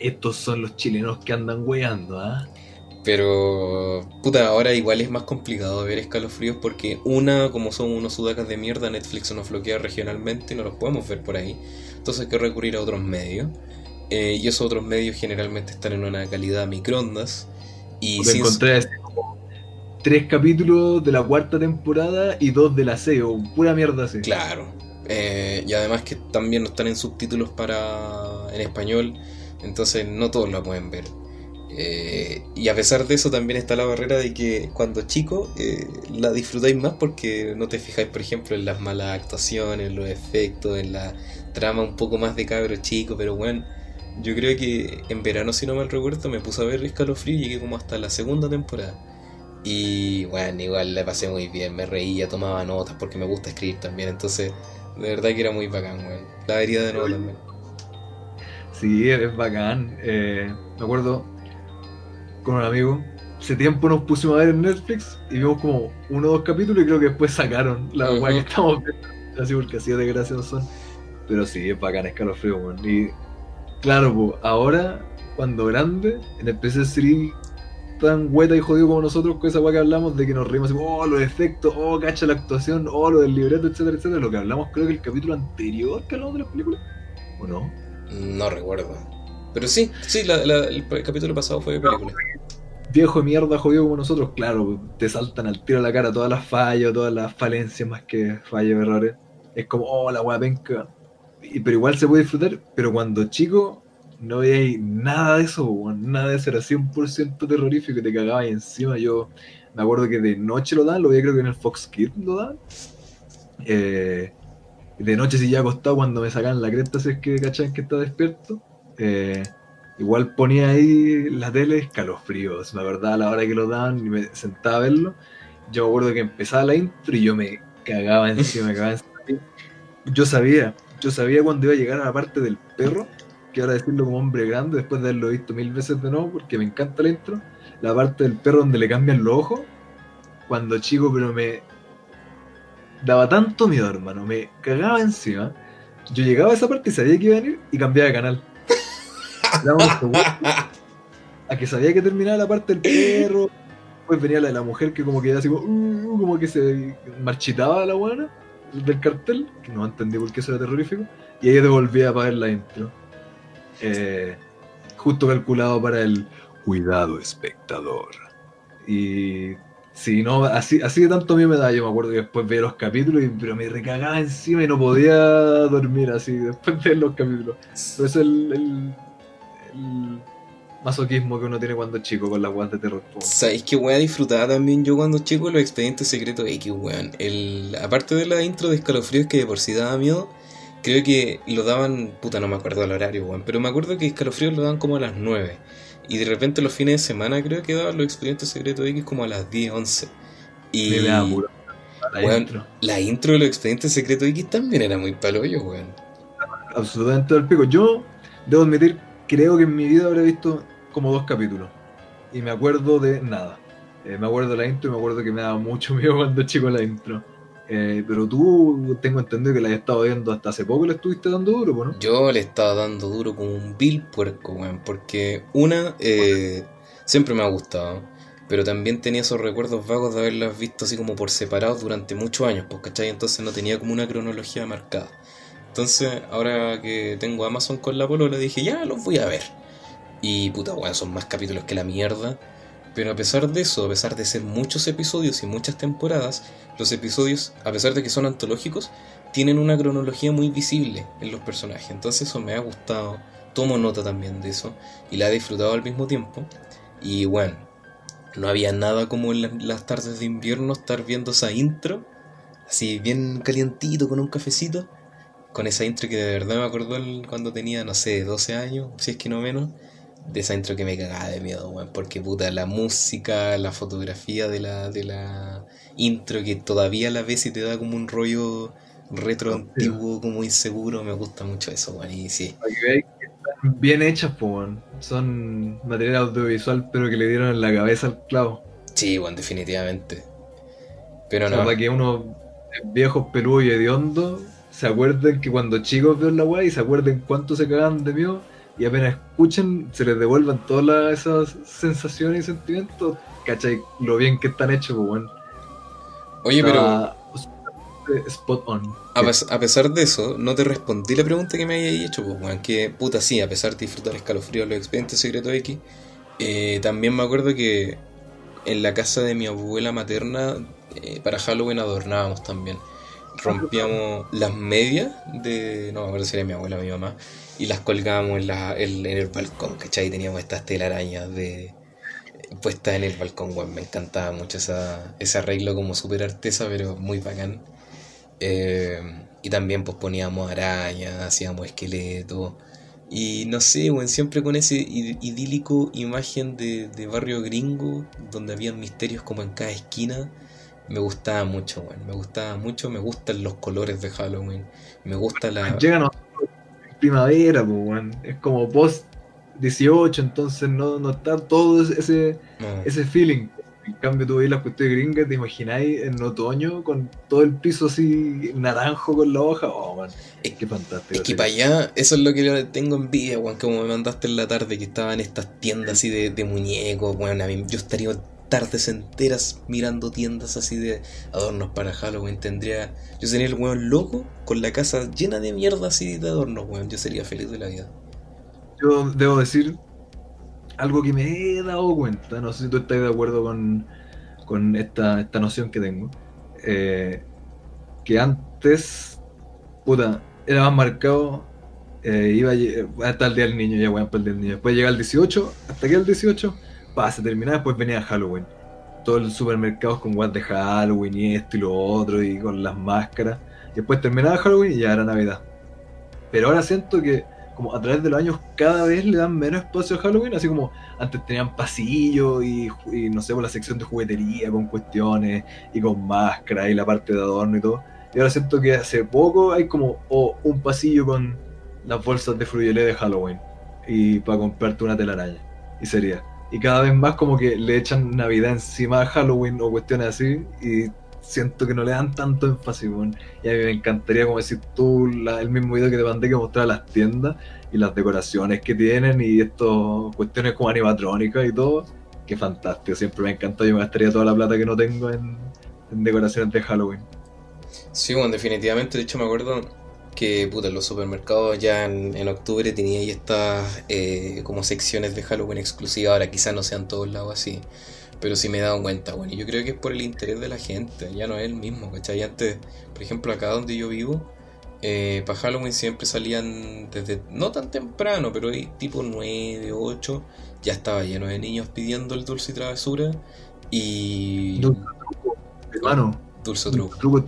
Estos son los chilenos que andan weando, ¿ah? Pero, puta, ahora igual es más complicado ver escalofríos porque una, como son unos sudacas de mierda, Netflix nos bloquea regionalmente y no los podemos ver por ahí. Entonces hay que recurrir a otros medios. Eh, y esos otros medios generalmente están en una calidad microondas. Y sin... encontré así tres capítulos de la cuarta temporada y dos de la SEO, pura mierda así. Claro. Eh, y además que también no están en subtítulos para en español, entonces no todos la pueden ver. Eh, y a pesar de eso también está la barrera de que cuando chico eh, la disfrutáis más porque no te fijáis, por ejemplo, en las malas actuaciones, en los efectos, en la trama un poco más de cabro chico, pero bueno, yo creo que en verano, si no mal recuerdo, me puse a ver Escalofrío y llegué como hasta la segunda temporada. Y bueno, igual la pasé muy bien, me reía, tomaba notas porque me gusta escribir también, entonces de verdad que era muy bacán, weón. La vería de nuevo también. Sí, es bacán. Eh, me acuerdo con un amigo. Hace tiempo nos pusimos a ver en Netflix y vimos como uno o dos capítulos y creo que después sacaron la weá que estamos viendo. Así porque así de graciosos son. Pero sí, es bacán, escalofrío, weón. Y claro, pues, ahora, cuando grande, en el PC3 tan hueta y jodido como nosotros con esa weá que hablamos de que nos reímos oh, los efectos, oh, cacha la actuación, oh, lo del libreto, etcétera, etcétera. Lo que hablamos creo que el capítulo anterior que hablamos de las películas. ¿O no? No recuerdo. Pero sí, sí, la- la- el capítulo pasado fue de película. viejo de mierda jodido como nosotros, claro, te saltan al tiro a la cara todas las fallas, todas las falencias más que fallos, errores. Es como, oh, la wea penca. Pero igual se puede disfrutar, pero cuando chico no veíais nada de eso, nada de eso, era 100% terrorífico y te cagabas encima. Yo me acuerdo que de noche lo daban, lo veía creo que en el Fox Kids lo daban. Eh, de noche si ya acostado cuando me sacaban la cresta, si es que cachaban que estaba despierto. Eh, Igual ponía ahí la tele escalofríos, la verdad, a la hora que lo daban y me sentaba a verlo. Yo me acuerdo que empezaba la intro y yo me cagaba encima, me cagaba encima. Yo sabía, yo sabía cuando iba a llegar a la parte del perro, que ahora decirlo como hombre grande, después de haberlo visto mil veces de nuevo, porque me encanta la intro, la parte del perro donde le cambian los ojos, cuando chico, pero me daba tanto miedo, hermano, me cagaba encima. Yo llegaba a esa parte y sabía que iba a venir y cambiaba de canal. A que sabía que terminaba la parte del perro. Después venía la de la mujer que como que así como, "Uh", como que se marchitaba la buena del cartel, que no entendí por qué eso era terrorífico, y ahí devolvía a pagar la intro. Justo calculado para el cuidado espectador. Y sí, no, así, así de tanto miedo me da, yo me acuerdo que después veía los capítulos, y, pero me recagaba encima y no podía dormir así después de los capítulos. Pero es el, masoquismo que uno tiene cuando es chico con las guantes de terror. ¿Sabéis qué weá disfrutaba también yo cuando chico? Los expedientes secretos X, weón. El, aparte de la intro de escalofríos que de por sí daba miedo, creo que lo daban, puta, no me acuerdo el horario, weón. Pero me acuerdo que escalofríos lo daban como a las 9. Y de repente los fines de semana creo que daban los expedientes secretos X como a las 10, 11. Y. La Weón. intro. la intro de los expedientes secretos X también era muy paloyo, weón. absolutamente al pico. Yo, debo admitir, creo que en mi vida habré visto como dos capítulos. Y me acuerdo de nada. Eh, me acuerdo de la intro y me acuerdo que me daba mucho miedo cuando chico la intro. Eh, pero tú tengo entendido que la has estado viendo hasta hace poco, le estuviste dando duro, ¿no? Yo le estaba dando duro como un vil puerco, weón. Porque una, eh, siempre me ha gustado. Pero también tenía esos recuerdos vagos de haberlas visto así como por separados durante muchos años, pues, ¿cachai? Entonces no tenía como una cronología marcada. Entonces, ahora que tengo Amazon con la polola, dije, ya los voy a ver. Y puta, weón, son más capítulos que la mierda. Pero a pesar de eso, a pesar de ser muchos episodios y muchas temporadas, los episodios, a pesar de que son antológicos, tienen una cronología muy visible en los personajes. Entonces eso me ha gustado, tomo nota también de eso y la he disfrutado al mismo tiempo. Y bueno, no había nada como en las tardes de invierno estar viendo esa intro, así bien calientito con un cafecito, con esa intro que de verdad me acordó cuando tenía, no sé, 12 años, si es que no menos de esa intro que me cagaba de miedo, weón. Porque puta, la música, la fotografía de la, de la intro que todavía la ves y te da como un rollo retro antiguo, como inseguro, me gusta mucho eso, weón. Y sí. Están bien hechas, pues, Son material audiovisual, pero que le dieron en la cabeza al clavo. Sí, weón, definitivamente. Pero no. Para que unos viejos peludos y hediondos se acuerden que cuando chicos vieron la weá y se acuerden cuánto se cagaban de miedo y apenas escuchen, se les devuelvan todas esas sensaciones y sentimientos, ¿cachai? Lo bien que están hechos, pues, bueno. Oye, pero. Spot on. A, pesar de eso, no te respondí la pregunta que me había hecho, pues, bueno, que puta, sí, a pesar de disfrutar escalofríos los expedientes secretos X, eh, también me acuerdo que en la casa de mi abuela materna, eh, para Halloween adornábamos también. Rompíamos las medias de. No me acuerdo si era mi abuela o mi mamá y las colgábamos en, la, en, el balcón, ¿cachai? Teníamos estas telarañas de puestas en el balcón, bueno, me encantaba mucho esa, ese arreglo como súper artesa, pero muy bacán. Eh, y también pues poníamos arañas, hacíamos esqueletos. Y no sé, bueno, siempre con ese idílico imagen de, de, barrio gringo, donde había misterios como en cada esquina, me gustaba mucho, bueno, me gustaba mucho, me gustan los colores de Halloween, me gusta la primavera, pues, Es como post 18, entonces no, no está todo ese, ese feeling. En cambio, tú veis las cuestiones gringas, te imagináis en otoño con todo el piso así naranjo con la hoja. Oh, man, es que fantástico. Es que para allá, eso es lo que yo tengo envidia, weón. Como me mandaste en la tarde que estaban estas tiendas así de, de muñecos, weón. A mí, yo estaría tardes enteras mirando tiendas así de adornos para Halloween. Tendría. Yo sería el weón loco con la casa llena de mierda así de adornos, weón. Yo sería feliz de la vida. Yo debo decir algo que me he dado cuenta. No sé si tú estás de acuerdo con, esta, esta noción que tengo. Eh, que antes, puta, era más marcado. Eh, iba hasta el día del niño, ya weón, para el día del niño. Después llega el 18, hasta que el 18 pa, se terminaba, después venía Halloween. Todos los supermercados con guantes de Halloween y esto y lo otro, y con las máscaras. Después terminaba Halloween y ya era Navidad. Pero ahora siento que, como a través de los años, cada vez le dan menos espacio a Halloween, así como antes tenían pasillos y, no sé, por la sección de juguetería con cuestiones y con máscaras y la parte de adorno y todo. Y ahora siento que hace poco hay como un pasillo con las bolsas de frugelé de Halloween y para comprarte una telaraña. Y sería y cada vez más como que le echan Navidad encima a Halloween o cuestiones así y siento que no le dan tanto énfasis, y a mí me encantaría como decir tú el mismo video que te mandé que mostrar las tiendas y las decoraciones que tienen y estas cuestiones como animatrónicas y todo, que fantástico, siempre me encanta, yo me gastaría toda la plata que no tengo en, en decoraciones de Halloween. Sí, bueno, definitivamente, de hecho me acuerdo que puta, los supermercados ya en, octubre tenía ahí estas eh, como secciones de Halloween exclusivas, ahora quizás no sean todos lados así, pero sí me he dado cuenta, bueno, y yo creo que es por el interés de la gente, ya no es el mismo, ¿cachai? Antes, por ejemplo, acá donde yo vivo, eh, para Halloween siempre salían desde, no tan temprano, pero ahí tipo 9, 8, ya estaba lleno de niños pidiendo el dulce y travesura, y... Dulce truco, hermano. Dulce truco. Truco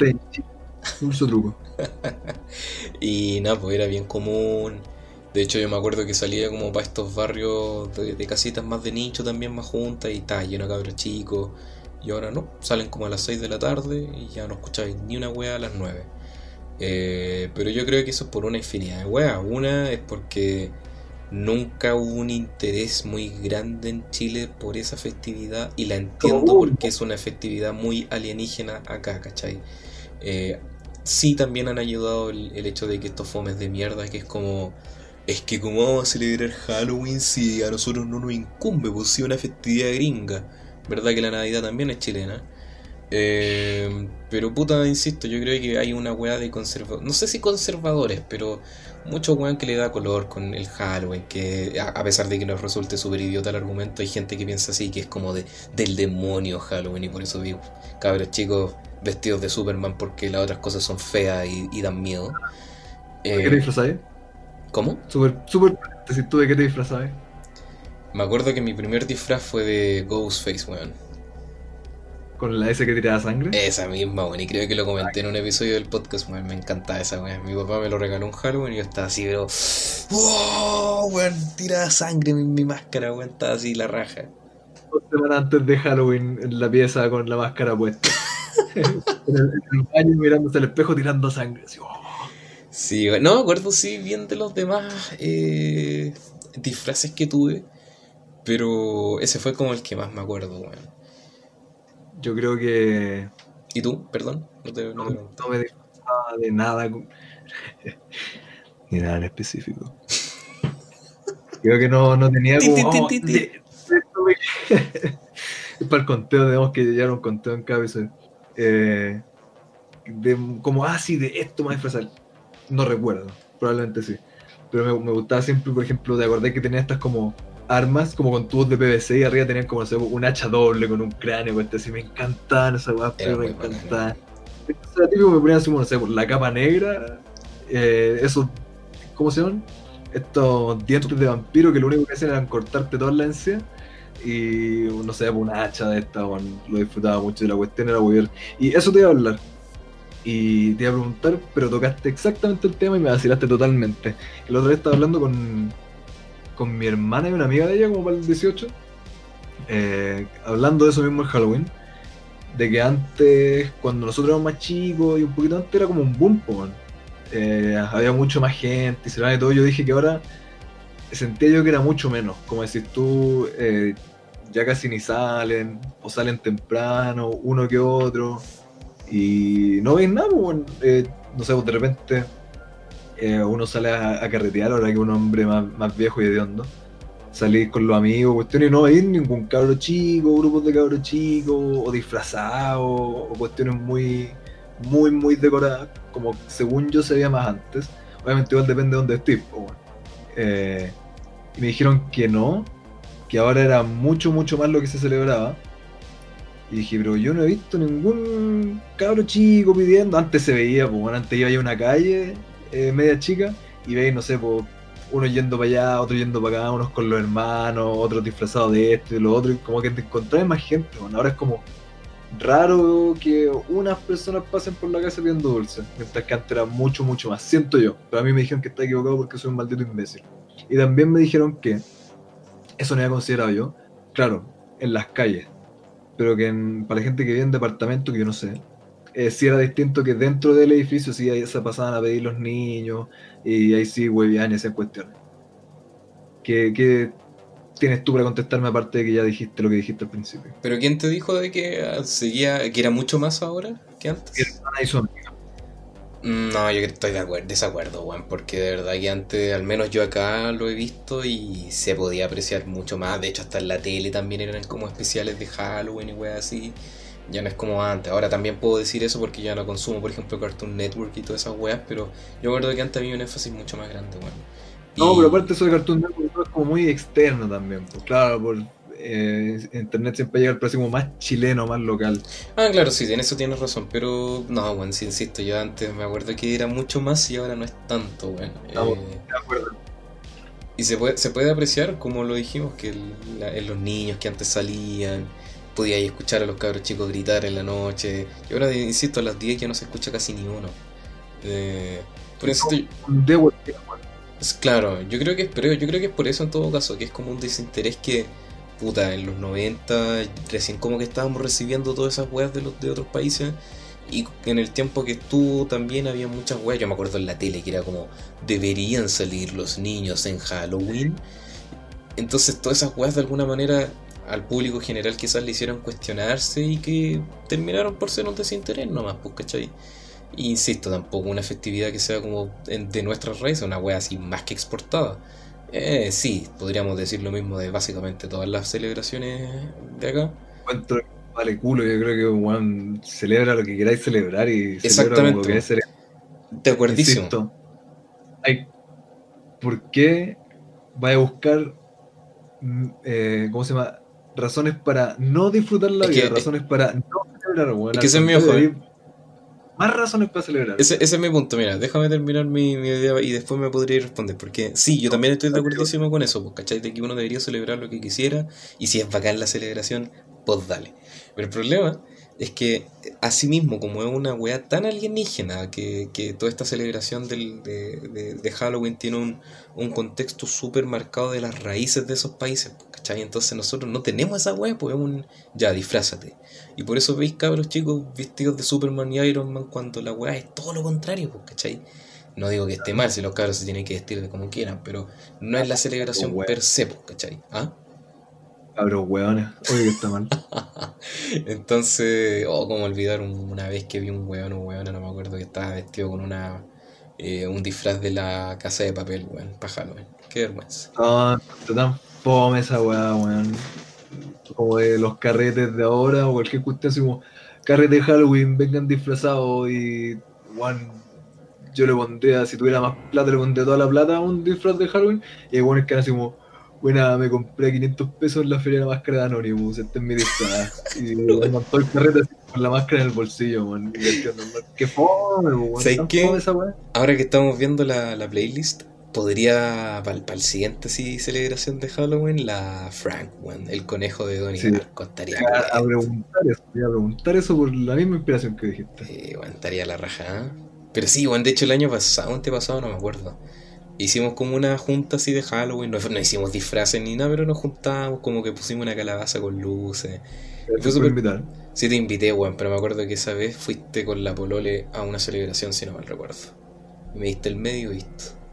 Dulce truco. y nada, pues era bien común. De hecho, yo me acuerdo que salía como para estos barrios de, casitas más de nicho también, más juntas, y estaba lleno de cabros chicos. Y ahora no, salen como a las 6 de la tarde y ya no escucháis ni una wea a las 9. Eh, pero yo creo que eso es por una infinidad de weas. Una es porque nunca hubo un interés muy grande en Chile por esa festividad y la entiendo porque es una festividad muy alienígena acá, ¿cachai? Eh, sí también han ayudado el, hecho de que estos fomes de mierda, que es como... Es que como vamos a celebrar Halloween si a nosotros no nos incumbe, pues si una festividad gringa. ¿Verdad que la Navidad también es chilena? Eh, pero puta, insisto, yo creo que hay una weá de conservadores, no sé si conservadores, pero mucho weón que le da color con el Halloween, que a pesar de que nos resulte súper idiota el argumento, hay gente que piensa así, que es como de, del demonio Halloween, y por eso digo, cabros chicos vestidos de Superman porque las otras cosas son feas y, y dan miedo. ¿De qué te disfrazabas? ¿Cómo? Súper, súper, ¿tú de qué te disfrazabas? Me acuerdo que mi primer disfraz fue de Ghostface, weón. ¿Con la S que tiraba sangre? Esa misma, weón. Y creo que lo comenté en un episodio del podcast, weón. Me encanta esa, weón. Mi papá me lo regaló un Halloween y yo estaba así, pero. ¡Wow! Weón, tiraba sangre en mi máscara, weón. Estaba así la raja. Dos semanas antes de Halloween en la pieza con la máscara puesta. En, el, en, el, baño mirándose al espejo tirando sangre. Así, oh. Sí. No me acuerdo, sí, bien de los demás eh, disfraces que tuve. Pero ese fue como el que más me acuerdo, weón. Yo creo que. ¿Y tú? Perdón. No, te, no, no, no me disfrazaba de nada. Ni nada en específico. creo que no, no tenía como. Oh, para el conteo, digamos que llegar un conteo en episodio. Eh, de, como, ah, sí, de esto me disfrazar. No recuerdo, probablemente sí. Pero me, me, gustaba siempre, por ejemplo, de acordar que tenía estas como armas como con tubos de PVC y arriba tenían como no sé, un hacha doble con un cráneo, pues, así me encantaban esas weas, pero me encantaban. Típico me ponían así, no sé, la capa negra, eh, esos, ¿cómo se llaman? Estos dientes de vampiro que lo único que hacían era cortarte toda la encía y no sé, una hacha de esta, bueno, lo disfrutaba mucho y la cuestión era muy Y eso te iba a hablar. Y te iba a preguntar, pero tocaste exactamente el tema y me vacilaste totalmente. El otro día estaba hablando con, con mi hermana y una amiga de ella, como para el 18, eh, hablando de eso mismo en Halloween, de que antes, cuando nosotros éramos más chicos y un poquito antes, era como un boom, eh, había mucho más gente y se de todo. Yo dije que ahora sentía yo que era mucho menos, como decir tú, eh, ya casi ni salen, o salen temprano, uno que otro, y no ven nada, pues, no sé, pues de repente eh, uno sale a, carretear ahora que un hombre más, más viejo y hediondo. Salir con los amigos, cuestiones, y no ir ningún cabro chico, grupos de cabros chicos, o disfrazados, o cuestiones muy, muy, muy decoradas, como según yo se veía más antes. Obviamente igual depende de dónde estés. Pues, eh, y me dijeron que no, que ahora era mucho, mucho más lo que se celebraba. Y dije, pero yo no he visto ningún cabro chico pidiendo. Antes se veía, pues bueno, antes iba a una calle eh, media chica y veis, no sé, pues, uno yendo para allá, otro yendo para acá, unos con los hermanos, otros disfrazados de esto y de lo otro, y como que te encontrás más gente. Bueno, ahora es como raro que unas personas pasen por la casa pidiendo dulce, mientras que antes era mucho, mucho más. Siento yo, pero a mí me dijeron que está equivocado porque soy un maldito imbécil. Y también me dijeron que, eso no había considerado yo, claro, en las calles, pero que en, para la gente que vive en departamento, que yo no sé, eh, sí era distinto que dentro del edificio sí ahí se pasaban a pedir los niños y ahí sí huevían y hacían cuestiones. ¿Qué, ¿Qué, tienes tú para contestarme aparte de que ya dijiste lo que dijiste al principio? ¿Pero quién te dijo de que seguía, que era mucho más ahora que antes? No, yo estoy de acuerdo, desacuerdo, Juan, porque de verdad que antes, al menos yo acá lo he visto y se podía apreciar mucho más. De hecho, hasta en la tele también eran como especiales de Halloween y weas así. Ya no es como antes. Ahora también puedo decir eso porque ya no consumo, por ejemplo, Cartoon Network y todas esas weas, pero yo me acuerdo que antes había un énfasis mucho más grande, weón. No, y... pero aparte eso de Cartoon Network es como muy externo también. Pues claro, por eh, internet siempre llega el precio como más chileno, más local. Ah, claro, sí, en eso tienes razón, pero no, bueno, sí, insisto, yo antes me acuerdo que era mucho más y ahora no es tanto, weón. No, eh, de acuerdo. Y se puede, se puede apreciar, como lo dijimos, que el, la, los niños que antes salían podía escuchar a los cabros chicos gritar en la noche. Y ahora, insisto, a las 10 ya no se escucha casi ni uno. Eh, por eso estoy... claro, yo creo que es, pero yo creo que es por eso en todo caso, que es como un desinterés que, puta, en los 90 recién como que estábamos recibiendo todas esas weas de los de otros países Y en el tiempo que estuvo también había muchas weas. Yo me acuerdo en la tele que era como deberían salir los niños en Halloween. Entonces todas esas weas de alguna manera al público general quizás le hicieron cuestionarse y que terminaron por ser un desinterés nomás, pues, ¿cachai? Insisto, tampoco una festividad que sea como de nuestras raíces, una wea así más que exportada. Eh, sí, podríamos decir lo mismo de básicamente todas las celebraciones de acá. Encuentro vale culo, yo creo que Juan celebra lo que queráis celebrar y Exactamente. Lo que celebrar. De acuerdísimo. hay, ¿Por qué vaya a buscar, mm, eh, ¿cómo se llama? Razones para no disfrutar la vida, razones para no celebrar, Es que ese es mi ojo más razones para celebrar. Ese, es mi punto, mira, déjame terminar mi, idea y después me podría responder. Porque sí, yo también estoy de acuerdo con eso, pues, ¿cachai? De que uno debería celebrar lo que quisiera y si es bacán la celebración, pues dale. Pero el problema es que, así mismo, como es una weá tan alienígena, que, toda esta celebración del, de, Halloween tiene un, un contexto súper marcado de las raíces de esos países, pues, ¿cachai? Entonces nosotros no tenemos esa weá, pues es un. Ya, disfrázate. Y por eso veis cabros chicos vestidos de Superman y Iron Man cuando la weá es todo lo contrario, pues, ¿cachai? No digo que esté mal si los cabros se tienen que vestir de como quieran, pero no es la celebración per se, pues, ¿cachai? ¿Ah? Cabros weones, oye que está mal. Entonces, oh, como olvidar una vez que vi un weón o weona, no me acuerdo, que estaba vestido con una eh, un disfraz de la casa de papel, weón, para Halloween. Qué vergüenza. Ah, tan fome esa weá, weón como de los carretes de ahora o cualquier cuestión así como carrete de Halloween, vengan disfrazados y bueno, yo le pondría, si tuviera más plata, le pondría toda la plata a un disfraz de Halloween y bueno, es que así como buena, me compré 500 pesos en la feria de la máscara de Anonymous, este es mi disfraz. Y me montó el carrete así con la máscara en el bolsillo, man. Qué fome, man. ¿Sabes qué? Ahora que estamos viendo la, la playlist, podría, para el siguiente sí, celebración de Halloween, la Frank, one, el conejo de Donnie sí. Darko. Estaría a, preguntar eso, a preguntar eso por la misma inspiración que dijiste. Sí, bueno, estaría la raja. ¿eh? Pero sí, bueno, de hecho el año pasado, pasado no me acuerdo. Hicimos como una junta así de Halloween, no, no hicimos disfraces ni nada, pero nos juntamos, como que pusimos una calabaza con luces. Fue super... invitar? Sí te invité, weón, pero me acuerdo que esa vez fuiste con la Polole a una celebración, si no mal recuerdo. Y me diste el medio y listo.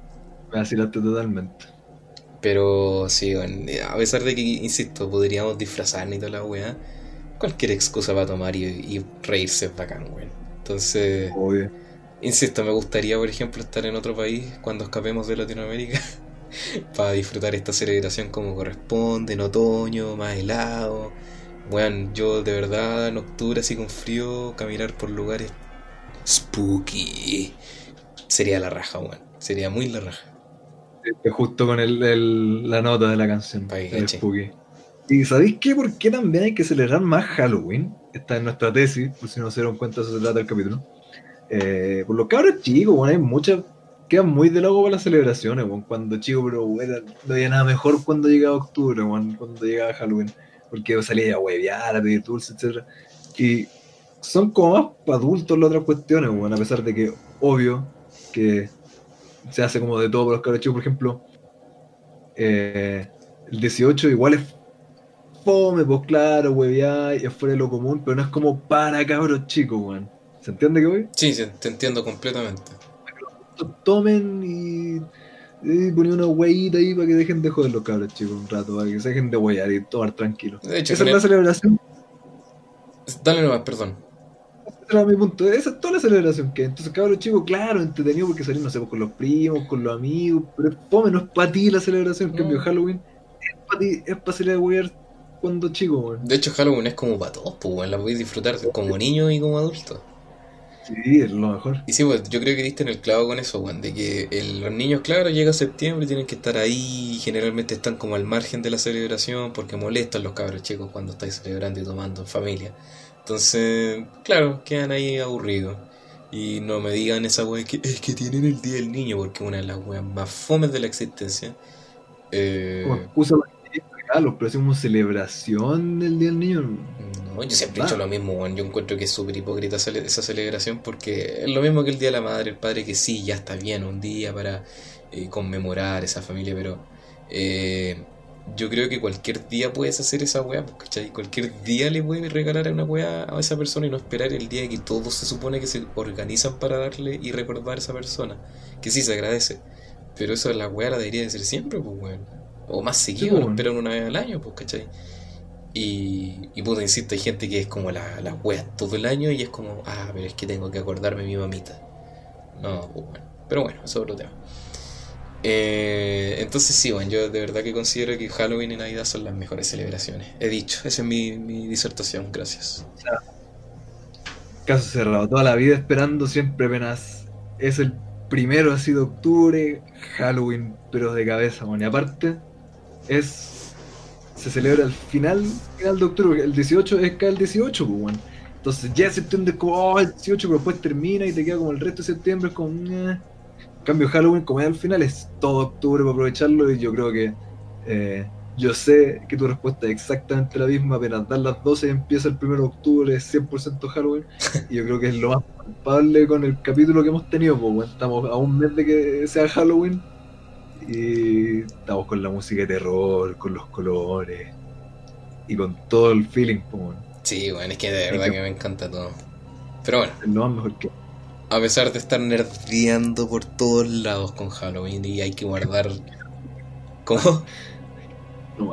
Me vacilaste totalmente. Pero sí, a pesar de que, insisto, podríamos disfrazarnos y toda la weá, cualquier excusa para tomar y, reírse es bacán, weón. Entonces, insisto, me gustaría, por ejemplo, estar en otro país cuando escapemos de Latinoamérica para disfrutar esta celebración como corresponde, en otoño, más helado. Weón, yo de verdad en octubre, así con frío, caminar por lugares spooky sería la raja, weón. Sería muy la raja justo con el, la nota de la canción. Spooky. ¿Y sabéis qué? ¿Por qué también hay que celebrar más Halloween? Esta es nuestra tesis, por si no se dieron cuenta, eso se trata del capítulo. Eh, por los cabros chicos, bueno, hay muchas. Quedan muy de loco para las celebraciones, bueno, cuando chico, pero bueno, no había nada mejor cuando llegaba octubre, bueno, cuando llegaba Halloween. Porque salía a huevear, a pedir dulces, etc. Y son como más para adultos las otras cuestiones, bueno, a pesar de que, obvio, que se hace como de todo por los cabros chicos, por ejemplo. Eh, el 18 igual es fome, pues claro, huevear, es fuera de lo común, pero no es como para cabros chicos, weón. ¿Se entiende que voy? Sí, sí, te entiendo completamente. Tomen y, y ponen una hueita ahí para que dejen de joder los cabros chicos un rato, para que se dejen de huear y tomar tranquilo. De hecho, Esa es la celebración. Dale nomás, perdón era mi punto. Esa es toda la celebración que hay. Entonces, cabrón chico, claro, entretenido porque salimos, no sé, con los primos, con los amigos, pero es fome, no es para ti la celebración. En cambio, Halloween es para ti, es para celebrar cuando chico, weón. De hecho, Halloween es como para todos, pues, weón. La podéis disfrutar como niño y como adulto. Sí, es lo mejor. Y sí, pues yo creo que diste en el clavo con eso, weón, de que los niños, claro, llega septiembre, tienen que estar ahí, y generalmente están como al margen de la celebración porque molestan los cabros chicos cuando estáis celebrando y tomando en familia. Entonces, claro, quedan ahí aburridos. Y no me digan esa wea que es que tienen el Día del Niño, porque una de las weas más fomes de la existencia. Eh... Como excusa regalos, pero hacemos celebración del Día del Niño. No, yo siempre he dicho lo mismo, Yo encuentro que es súper hipócrita esa celebración porque es lo mismo que el Día de la Madre, el Padre, que sí, ya está bien, un día para eh, conmemorar esa familia, pero eh, yo creo que cualquier día puedes hacer esa weá, pues, ¿cachai? Cualquier día le puedes regalar una weá a esa persona y no esperar el día que todos se supone que se organizan para darle y recordar a esa persona. Que sí se agradece. Pero eso la weá la debería de ser siempre, pues weón. O más seguido, no esperar una vez al año, pues, ¿cachai? Y, y puta, insisto, hay gente que es como la, la wea todo el año y es como, ah, pero es que tengo que acordarme de mi mamita. No, pues bueno. Pero bueno, eso es otro tema. Eh, entonces sí, bueno, yo de verdad que considero que Halloween y Navidad son las mejores celebraciones. He dicho, esa es mi, mi disertación, gracias. Caso cerrado, toda la vida esperando siempre apenas es el primero así de octubre, Halloween, pero de cabeza, bueno, y aparte es se celebra al final, final de octubre, el 18 es cada el 18, pues. Entonces ya septiembre es como, oh, el 18, pero después termina y te queda como el resto de septiembre, es como. Cambio Halloween, como es al final, es todo octubre para aprovecharlo y yo creo que eh, yo sé que tu respuesta es exactamente la misma, apenas dan las 12 y empieza el 1 de octubre, es 100% Halloween, y yo creo que es lo más culpable con el capítulo que hemos tenido, bueno, estamos a un mes de que sea Halloween y estamos con la música de terror, con los colores y con todo el feeling, pues bueno. Sí, bueno, es que de verdad que me encanta todo. Pero bueno. Es lo más mejor que. A pesar de estar nerdeando por todos lados con Halloween y hay que guardar. ¿Cómo?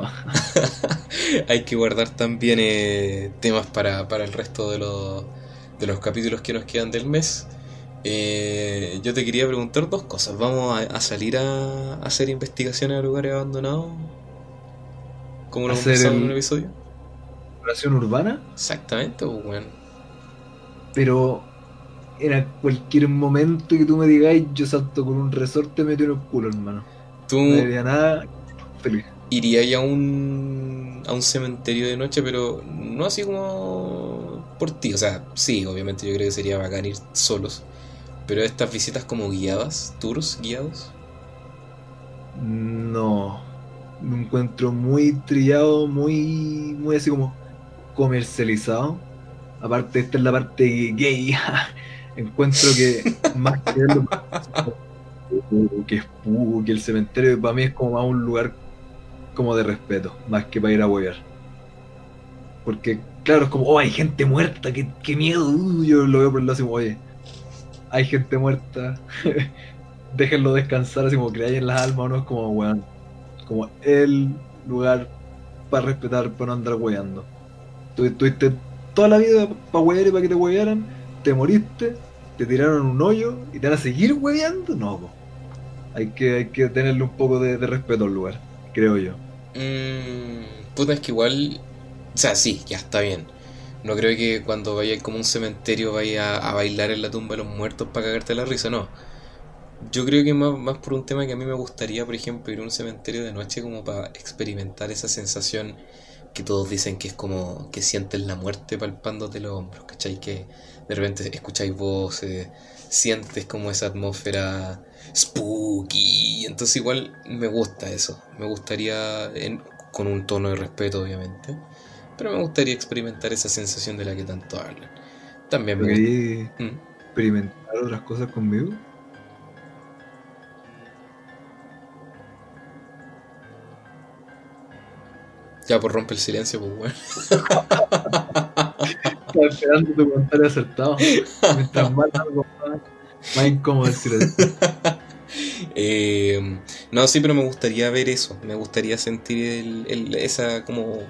Hay que guardar también eh, temas para, para el resto de los, de los capítulos que nos quedan del mes. Eh, yo te quería preguntar dos cosas. ¿Vamos a, a salir a, a, hacer investigaciones a lugares abandonados? ¿Cómo nos hemos pasado en un episodio? ¿Exploración urbana? Exactamente, pues bueno. Pero en cualquier momento que tú me digáis, yo salto con un resorte metido en el culo, hermano. Tú no diría nada, feliz. irías a un, a un cementerio de noche, pero no así como por ti. O sea, sí, obviamente yo creo que sería bacán ir solos. Pero estas visitas como guiadas, tours guiados. No. Lo encuentro muy trillado, muy, muy así como comercializado. Aparte, esta es la parte gay. encuentro que más que verlo, que el cementerio para mí es como más un lugar como de respeto, más que para ir a huear. Porque, claro, es como, oh, hay gente muerta, qué, qué miedo. Uh, yo lo veo por el lado así como, oye, hay gente muerta, déjenlo descansar, así como que hay en las almas, no es como, weón, como el lugar para respetar, para no andar weando. Tú tuviste toda la vida para wear y para que te wearan, te moriste, te tiraron un hoyo y te van a seguir weando, no. Hay que, hay que tenerle un poco de, respeto al lugar, creo yo. Mmm, puta, es que igual, o sea, sí, ya está bien no creo que cuando vayas como un cementerio vaya a, bailar en la tumba de los muertos para cagarte la risa, no. Yo creo que más, más por un tema que a mí me gustaría, por ejemplo, ir a un cementerio de noche como para experimentar esa sensación que todos dicen que es como que sientes la muerte palpándote los hombros, ¿cachai? Que de repente escucháis voces, sientes como esa atmósfera spooky. Entonces igual me gusta eso. Me gustaría, con un tono de respeto obviamente, pero me gustaría experimentar esa sensación de la que tanto hablan. También me gusta. ¿Mm? experimentar otras cosas conmigo? Ya, pues rompe el silencio, pues bueno. Estaba esperando tu comentario acertado. Mientras más algo más, más incómodo el silencio. Eh, no, sí, pero me gustaría ver eso. Me gustaría sentir el, el, esa como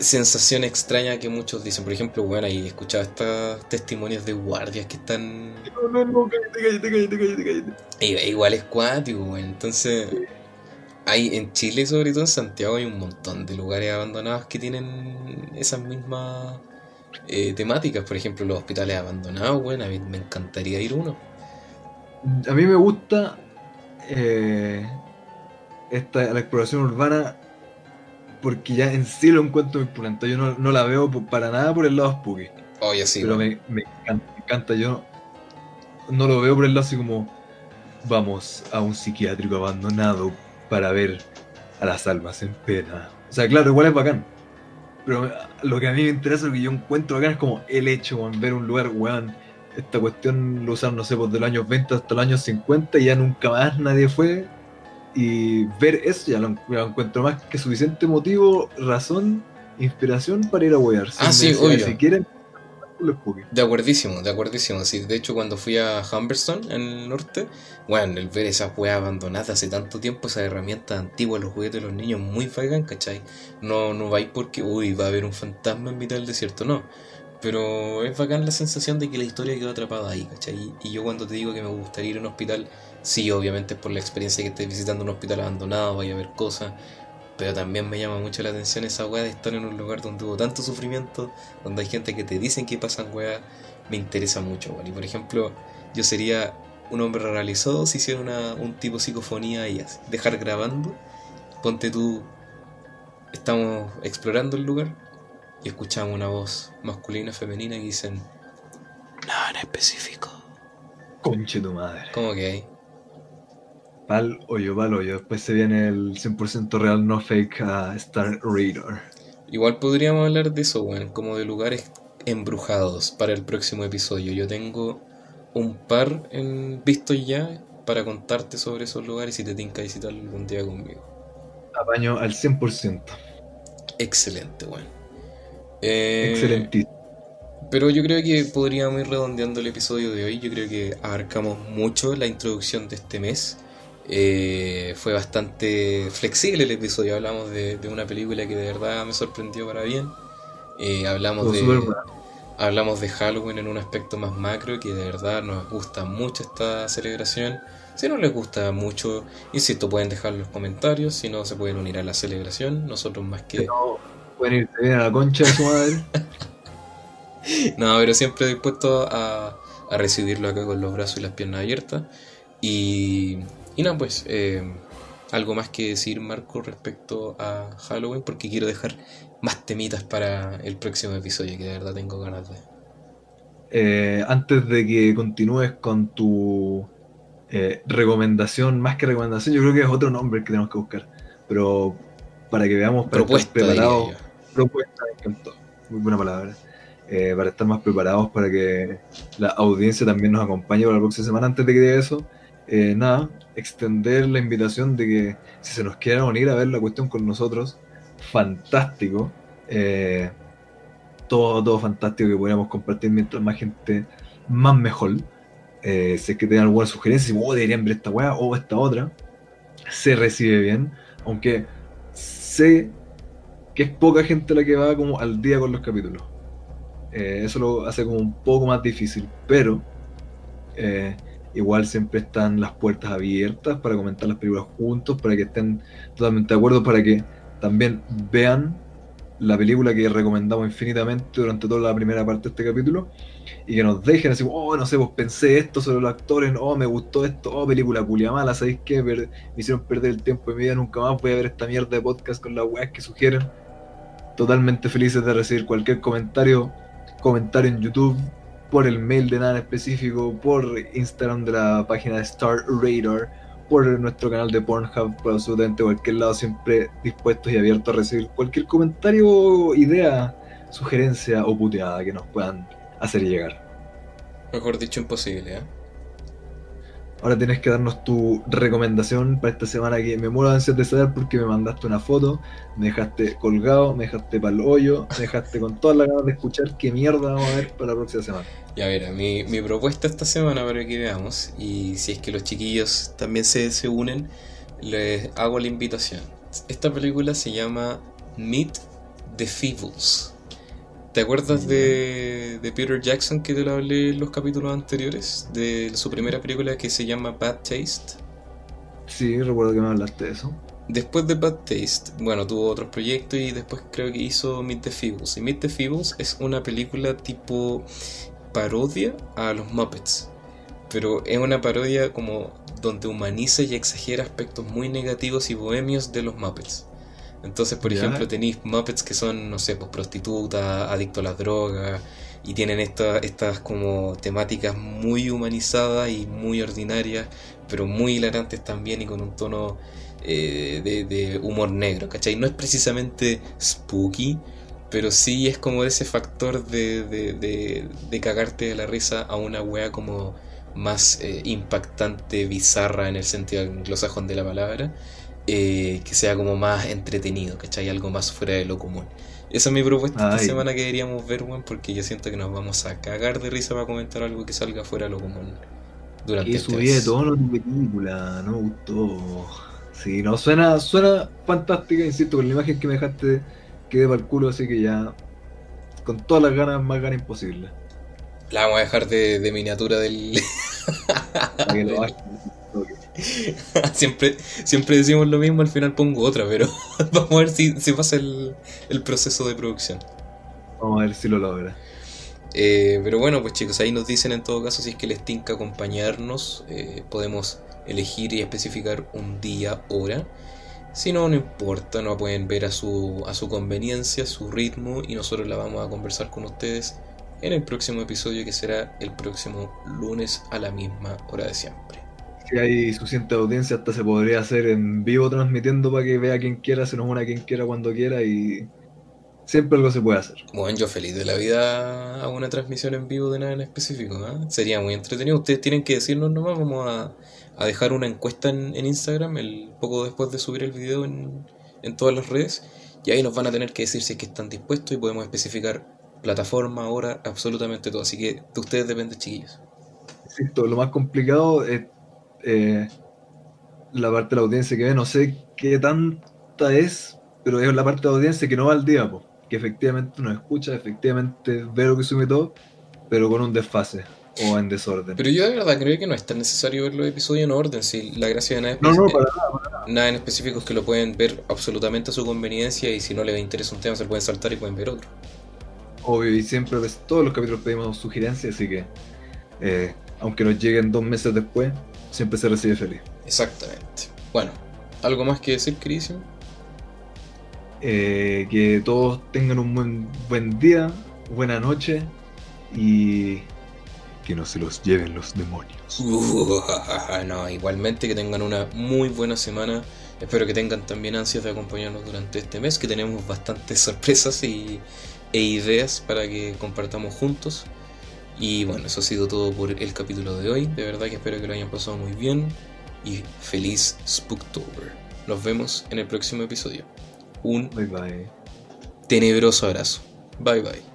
sensación extraña que muchos dicen. Por ejemplo, bueno, ahí escuchado estos testimonios de guardias que están. No, no, no, cállate, cállate, cállate, cállate. Igual es cuático, Entonces, hay en Chile, sobre todo en Santiago, hay un montón de lugares abandonados que tienen esas mismas eh, temáticas. Por ejemplo, los hospitales abandonados, bueno, a mí me encantaría ir uno. A mí me gusta eh, esta, la exploración urbana porque ya en sí lo encuentro muy pulento. Yo no, no, la veo para nada por el lado spooky. Oye, sí. Pero me, me, encanta, me, encanta, Yo no lo veo por el lado así como vamos a un psiquiátrico abandonado para ver a las almas en pena. O sea, claro, igual es bacán. Pero lo que a mí me interesa, lo que yo encuentro bacán es como el hecho, de ver un lugar, weón. Esta cuestión lo usaron, no sé, pues de los años 20 hasta los años 50 y ya nunca más nadie fue Y ver eso ya lo, lo encuentro más que suficiente motivo, razón, inspiración para ir a wear. Ah, sí, obvio. Si quieren, De acuerdísimo, de acuerdísimo. Sí, de hecho, cuando fui a Humberstone, en el norte, bueno, el ver esas weas abandonadas hace tanto tiempo, esas herramientas antiguas, los juguetes de los niños, muy bacán, ¿cachai? No, no vais porque, uy, va a haber un fantasma en mitad del desierto, no. Pero es bacán la sensación de que la historia quedó atrapada ahí, ¿cachai? Y yo cuando te digo que me gustaría ir a un hospital, sí, obviamente por la experiencia que estés visitando un hospital abandonado, vaya a ver cosas. Pero también me llama mucho la atención esa weá de estar en un lugar donde hubo tanto sufrimiento, donde hay gente que te dicen que pasan weas, me interesa mucho, weón. Y por ejemplo, yo sería un hombre realizado si hiciera una, un tipo psicofonía y así, dejar grabando. Ponte tú, estamos explorando el lugar y escuchamos una voz masculina, femenina que dicen, nada en específico. Conche tu madre. ¿Cómo que hay? Pal hoyo, pal hoyo. Después se viene el 100% real, no fake a Star Reader. Igual podríamos hablar de eso, weón, como de lugares embrujados para el próximo episodio. Yo tengo un par en vistos ya para contarte sobre esos lugares y te tinca visitarlo algún día conmigo. Apaño al 100%. Excelente, weón. Eh, Excelentísimo. Pero yo creo que podríamos ir redondeando el episodio de hoy. Yo creo que abarcamos mucho la introducción de este mes. Eh, fue bastante flexible el episodio. Hablamos de, de una película que de verdad me sorprendió para bien. Eh, hablamos de, hablamos de Halloween en un aspecto más macro que de verdad nos gusta mucho esta celebración. Si no les gusta mucho, insisto, pueden dejar los comentarios. Si no, se pueden unir a la celebración. Nosotros más que... No, pueden irse bien a la concha de su madre. No, pero siempre dispuesto a, a recibirlo acá con los brazos y las piernas abiertas. Y, y nada, pues, eh, algo más que decir, Marco, respecto a Halloween, porque quiero dejar más temitas para el próximo episodio, que de verdad tengo ganas de. Eh, antes de que continúes con tu eh, recomendación, más que recomendación, yo creo que es otro nombre que tenemos que buscar. Pero para que veamos, para Propuesta, estar preparados, propuesta. Muy buena palabra. Eh, para estar más preparados, para que la audiencia también nos acompañe para la próxima semana. Antes de que diga eso, eh, nada, extender la invitación de que si se nos quieren unir a ver la cuestión con nosotros, fantástico. Eh, todo, todo fantástico que podamos compartir mientras más gente, más mejor. Eh, si que tienen alguna sugerencia, oh, deberían ver esta weá o esta otra, se recibe bien. Aunque sé que es poca gente la que va como al día con los capítulos. Eh, eso lo hace como un poco más difícil, pero igual siempre están las puertas abiertas para comentar las películas juntos, para que estén totalmente de acuerdo, para que también vean la película que recomendamos infinitamente durante toda la primera parte de este capítulo y que nos dejen así, oh, no sé, pues pensé esto sobre los actores, oh, me gustó esto, oh, película culia mala, ¿sabéis qué? Me hicieron perder el tiempo de mi vida, nunca más voy a ver esta mierda de podcast con las weas que sugieren. Totalmente felices de recibir cualquier comentario, comentario en YouTube, por el mail de nada en específico, por Instagram de la página de Star Radar, por nuestro canal de Pornhub, por absolutamente cualquier lado, siempre dispuestos y abiertos a recibir cualquier comentario, idea, sugerencia o puteada que nos puedan hacer llegar. Mejor dicho, imposible, ¿eh? Ahora tienes que darnos tu recomendación para esta semana que me muero de ansias de saber porque me mandaste una foto, me dejaste colgado, me dejaste para el hoyo, me dejaste con todas las ganas de escuchar qué mierda vamos a ver para la próxima semana. Ya verá, mi, mi propuesta esta semana para que veamos, y si es que los chiquillos también se, se unen, les hago la invitación. Esta película se llama Meet the Feebles. ¿Te acuerdas de, de Peter Jackson que te lo hablé en los capítulos anteriores? De su primera película que se llama Bad Taste. Sí, recuerdo que me hablaste de eso. Después de Bad Taste, bueno, tuvo otros proyectos y después creo que hizo Meet the Feebles. Y Meet the Feebles es una película tipo parodia a los Muppets. Pero es una parodia como donde humaniza y exagera aspectos muy negativos y bohemios de los Muppets. Entonces, por Ya. ejemplo, tenéis Muppets que son, no sé, pues prostitutas, adictos a las drogas, y tienen esta- estas como temáticas muy humanizadas y muy ordinarias, pero muy hilarantes también y con un tono eh, de, de humor negro, ¿cachai? No es precisamente spooky, pero sí es como ese factor de, de, de, de cagarte de la risa a una wea como más eh, impactante, bizarra en el sentido anglosajón de la palabra, eh, que sea como más entretenido, ¿cachai? Algo más fuera de lo común. Esa es mi propuesta esta semana que deberíamos ver, weón, porque yo siento que nos vamos a cagar de risa para comentar algo que salga fuera de lo común. Durante y este subí de tono tu película, no me gustó. Sí, no, suena, suena fantástica, insisto, con la imagen que me dejaste quedé para el culo, así que ya con todas las ganas, más ganas imposibles. La vamos a dejar de, miniatura del. siempre, siempre decimos lo mismo, al final pongo otra, pero vamos a ver si, si pasa el, el, proceso de producción. Vamos a ver si lo logra. Eh, pero bueno, pues chicos, ahí nos dicen en todo caso si es que les tinca acompañarnos. Eh, podemos elegir y especificar un día, hora. Si no, no importa, no pueden ver a su, a su conveniencia, su ritmo y nosotros la vamos a conversar con ustedes en el próximo episodio que será el próximo lunes a la misma hora de siempre. Si hay suficiente audiencia, hasta se podría hacer en vivo transmitiendo para que vea quien quiera, se nos una quien quiera cuando quiera y siempre algo se puede hacer. Bueno, yo feliz de la vida hago una transmisión en vivo de nada en específico. ¿eh? Sería muy entretenido. Ustedes tienen que decirnos nomás, vamos a, dejar una encuesta en, Instagram el poco después de subir el video en, en todas las redes. Y ahí nos van a tener que decir si es que están dispuestos y podemos especificar plataforma, hora, absolutamente todo. Así que de ustedes depende, chiquillos. Exacto, lo más complicado es eh, la parte de la audiencia que ve. No sé qué tanta es, pero es la parte de la audiencia que no va al día, que efectivamente nos escucha, efectivamente ve lo que sube todo, pero con un desfase o en desorden. Pero yo de verdad creo que no es tan necesario ver los episodios en orden. Si la gracia de nada, no, no, para nada, nada en específico es que lo pueden ver absolutamente a su conveniencia y si no les interesa un tema se lo pueden saltar y pueden ver otro. Obvio, y siempre todos los capítulos pedimos sugerencias, así que eh, aunque nos lleguen dos meses después, siempre se recibe feliz. Exactamente. Bueno, ¿algo más que decir, Cris? Eh, que todos tengan un buen, buen día, buena noche y que no se los lleven los demonios. no, igualmente que tengan una muy buena semana. Espero que tengan también ansias de acompañarnos durante este mes, que tenemos bastantes sorpresas y e ideas para que compartamos juntos. Y bueno, eso ha sido todo por el capítulo de hoy. De verdad que espero que lo hayan pasado muy bien y feliz Spooktober. Nos vemos en el próximo episodio. Un bye bye. tenebroso abrazo. Bye bye.